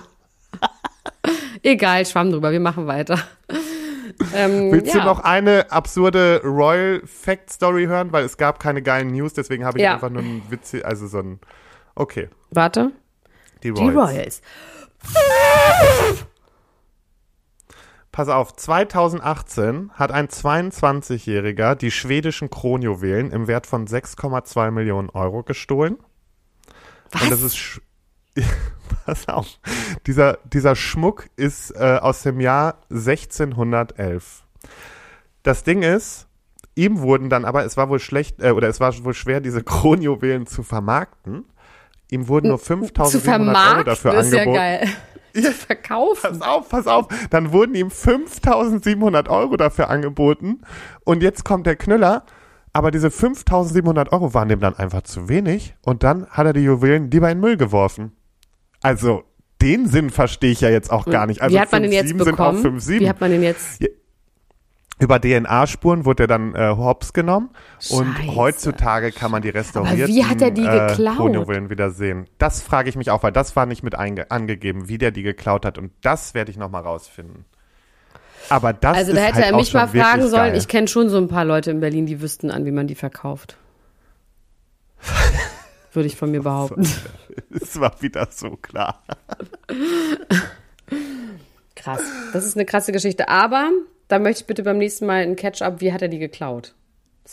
Egal, schwamm drüber. Wir machen weiter. Ähm, Willst ja. du noch eine absurde Royal Fact Story hören? Weil es gab keine geilen News, deswegen habe ich Ja. einfach nur ein Witz, also so ein. Okay, Warte. die Die Royals. Royals. Pass auf, 2018 hat ein 22-Jähriger die schwedischen Kronjuwelen im Wert von 6,2 Millionen Euro gestohlen. Was? Und das ist. Pass auf. Dieser, dieser Schmuck ist äh, aus dem Jahr 1611. Das Ding ist, ihm wurden dann aber, es war wohl schlecht, äh, oder es war wohl schwer, diese Kronjuwelen zu vermarkten. Ihm wurden nur Zu 5700 Euro dafür ist ja angeboten. geil. Zu verkaufen. Pass auf, pass auf. Dann wurden ihm 5700 Euro dafür angeboten. Und jetzt kommt der Knüller. Aber diese 5700 Euro waren dem dann einfach zu wenig. Und dann hat er die Juwelen lieber in den Müll geworfen. Also, den Sinn verstehe ich ja jetzt auch gar nicht. Also, Wie hat man den jetzt 5,7 sind auch bekommen? 5,7. Wie hat man den jetzt? Über DNA-Spuren wurde er dann äh, hops genommen. Und Scheiße. heutzutage kann man die restaurierten wie hat er die äh, geklaut? Kronjuwelen wieder sehen. Das frage ich mich auch, weil das war nicht mit angegeben, wie der die geklaut hat. Und das werde ich noch mal rausfinden. Aber das Also da hätte halt er mich mal fragen sollen. Geil. Ich kenne schon so ein paar Leute in Berlin, die wüssten an, wie man die verkauft. Würde ich von mir behaupten. es war wieder so klar. Krass. Das ist eine krasse Geschichte. Aber da möchte ich bitte beim nächsten Mal ein Catch-up. Wie hat er die geklaut?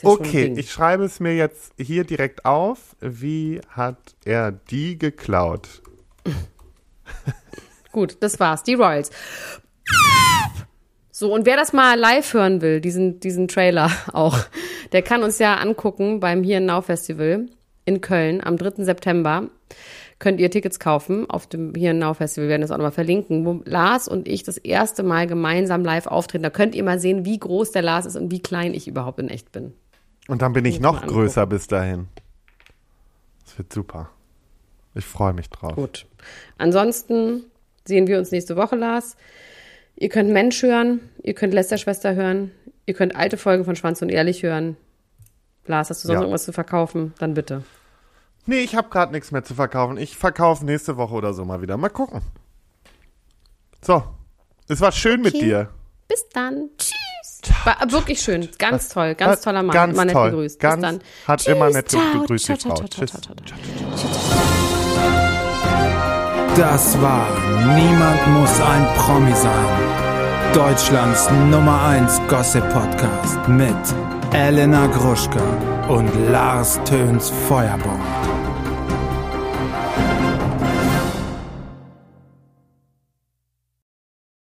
Ja Okay, ich schreibe es mir jetzt hier direkt auf. Wie hat er die geklaut? Gut, das war's. Die Royals. So, und wer das mal live hören will, diesen, diesen Trailer auch, der kann uns ja angucken beim Here Now Festival in Köln am 3. September. Könnt ihr Tickets kaufen auf dem Here Now Festival, wir werden das auch nochmal verlinken, wo Lars und ich das erste Mal gemeinsam live auftreten. Da könnt ihr mal sehen, wie groß der Lars ist und wie klein ich überhaupt in echt bin. Und dann bin ich noch größer bis dahin. Das wird super. Ich freue mich drauf. Gut. Ansonsten sehen wir uns nächste Woche, Lars. Ihr könnt Mensch hören, ihr könnt Lästerschwester hören, ihr könnt alte Folgen von Schwanz und Ehrlich hören. Lars, hast du sonst Ja. irgendwas zu verkaufen? Dann bitte. Nee, ich habe gerade nichts mehr zu verkaufen. Ich verkaufe nächste Woche oder so mal wieder. Mal gucken. So, es war schön mit Okay. dir. Bis dann. Tschüss. War wirklich schön. Ganz toll. Ganz toller Mann. Ganz immer nett toll. gegrüßt. Ganz, Bis dann. Hat Tschüss. immer nett Ciao. gegrüßt, die Ciao, ciao, ciao, Tschüss. ciao, ciao, Das war Niemand muss ein Promi sein. Deutschlands Nummer 1 Gossip Podcast mit Elena Gruschka und Lars Töns Feuerbomb.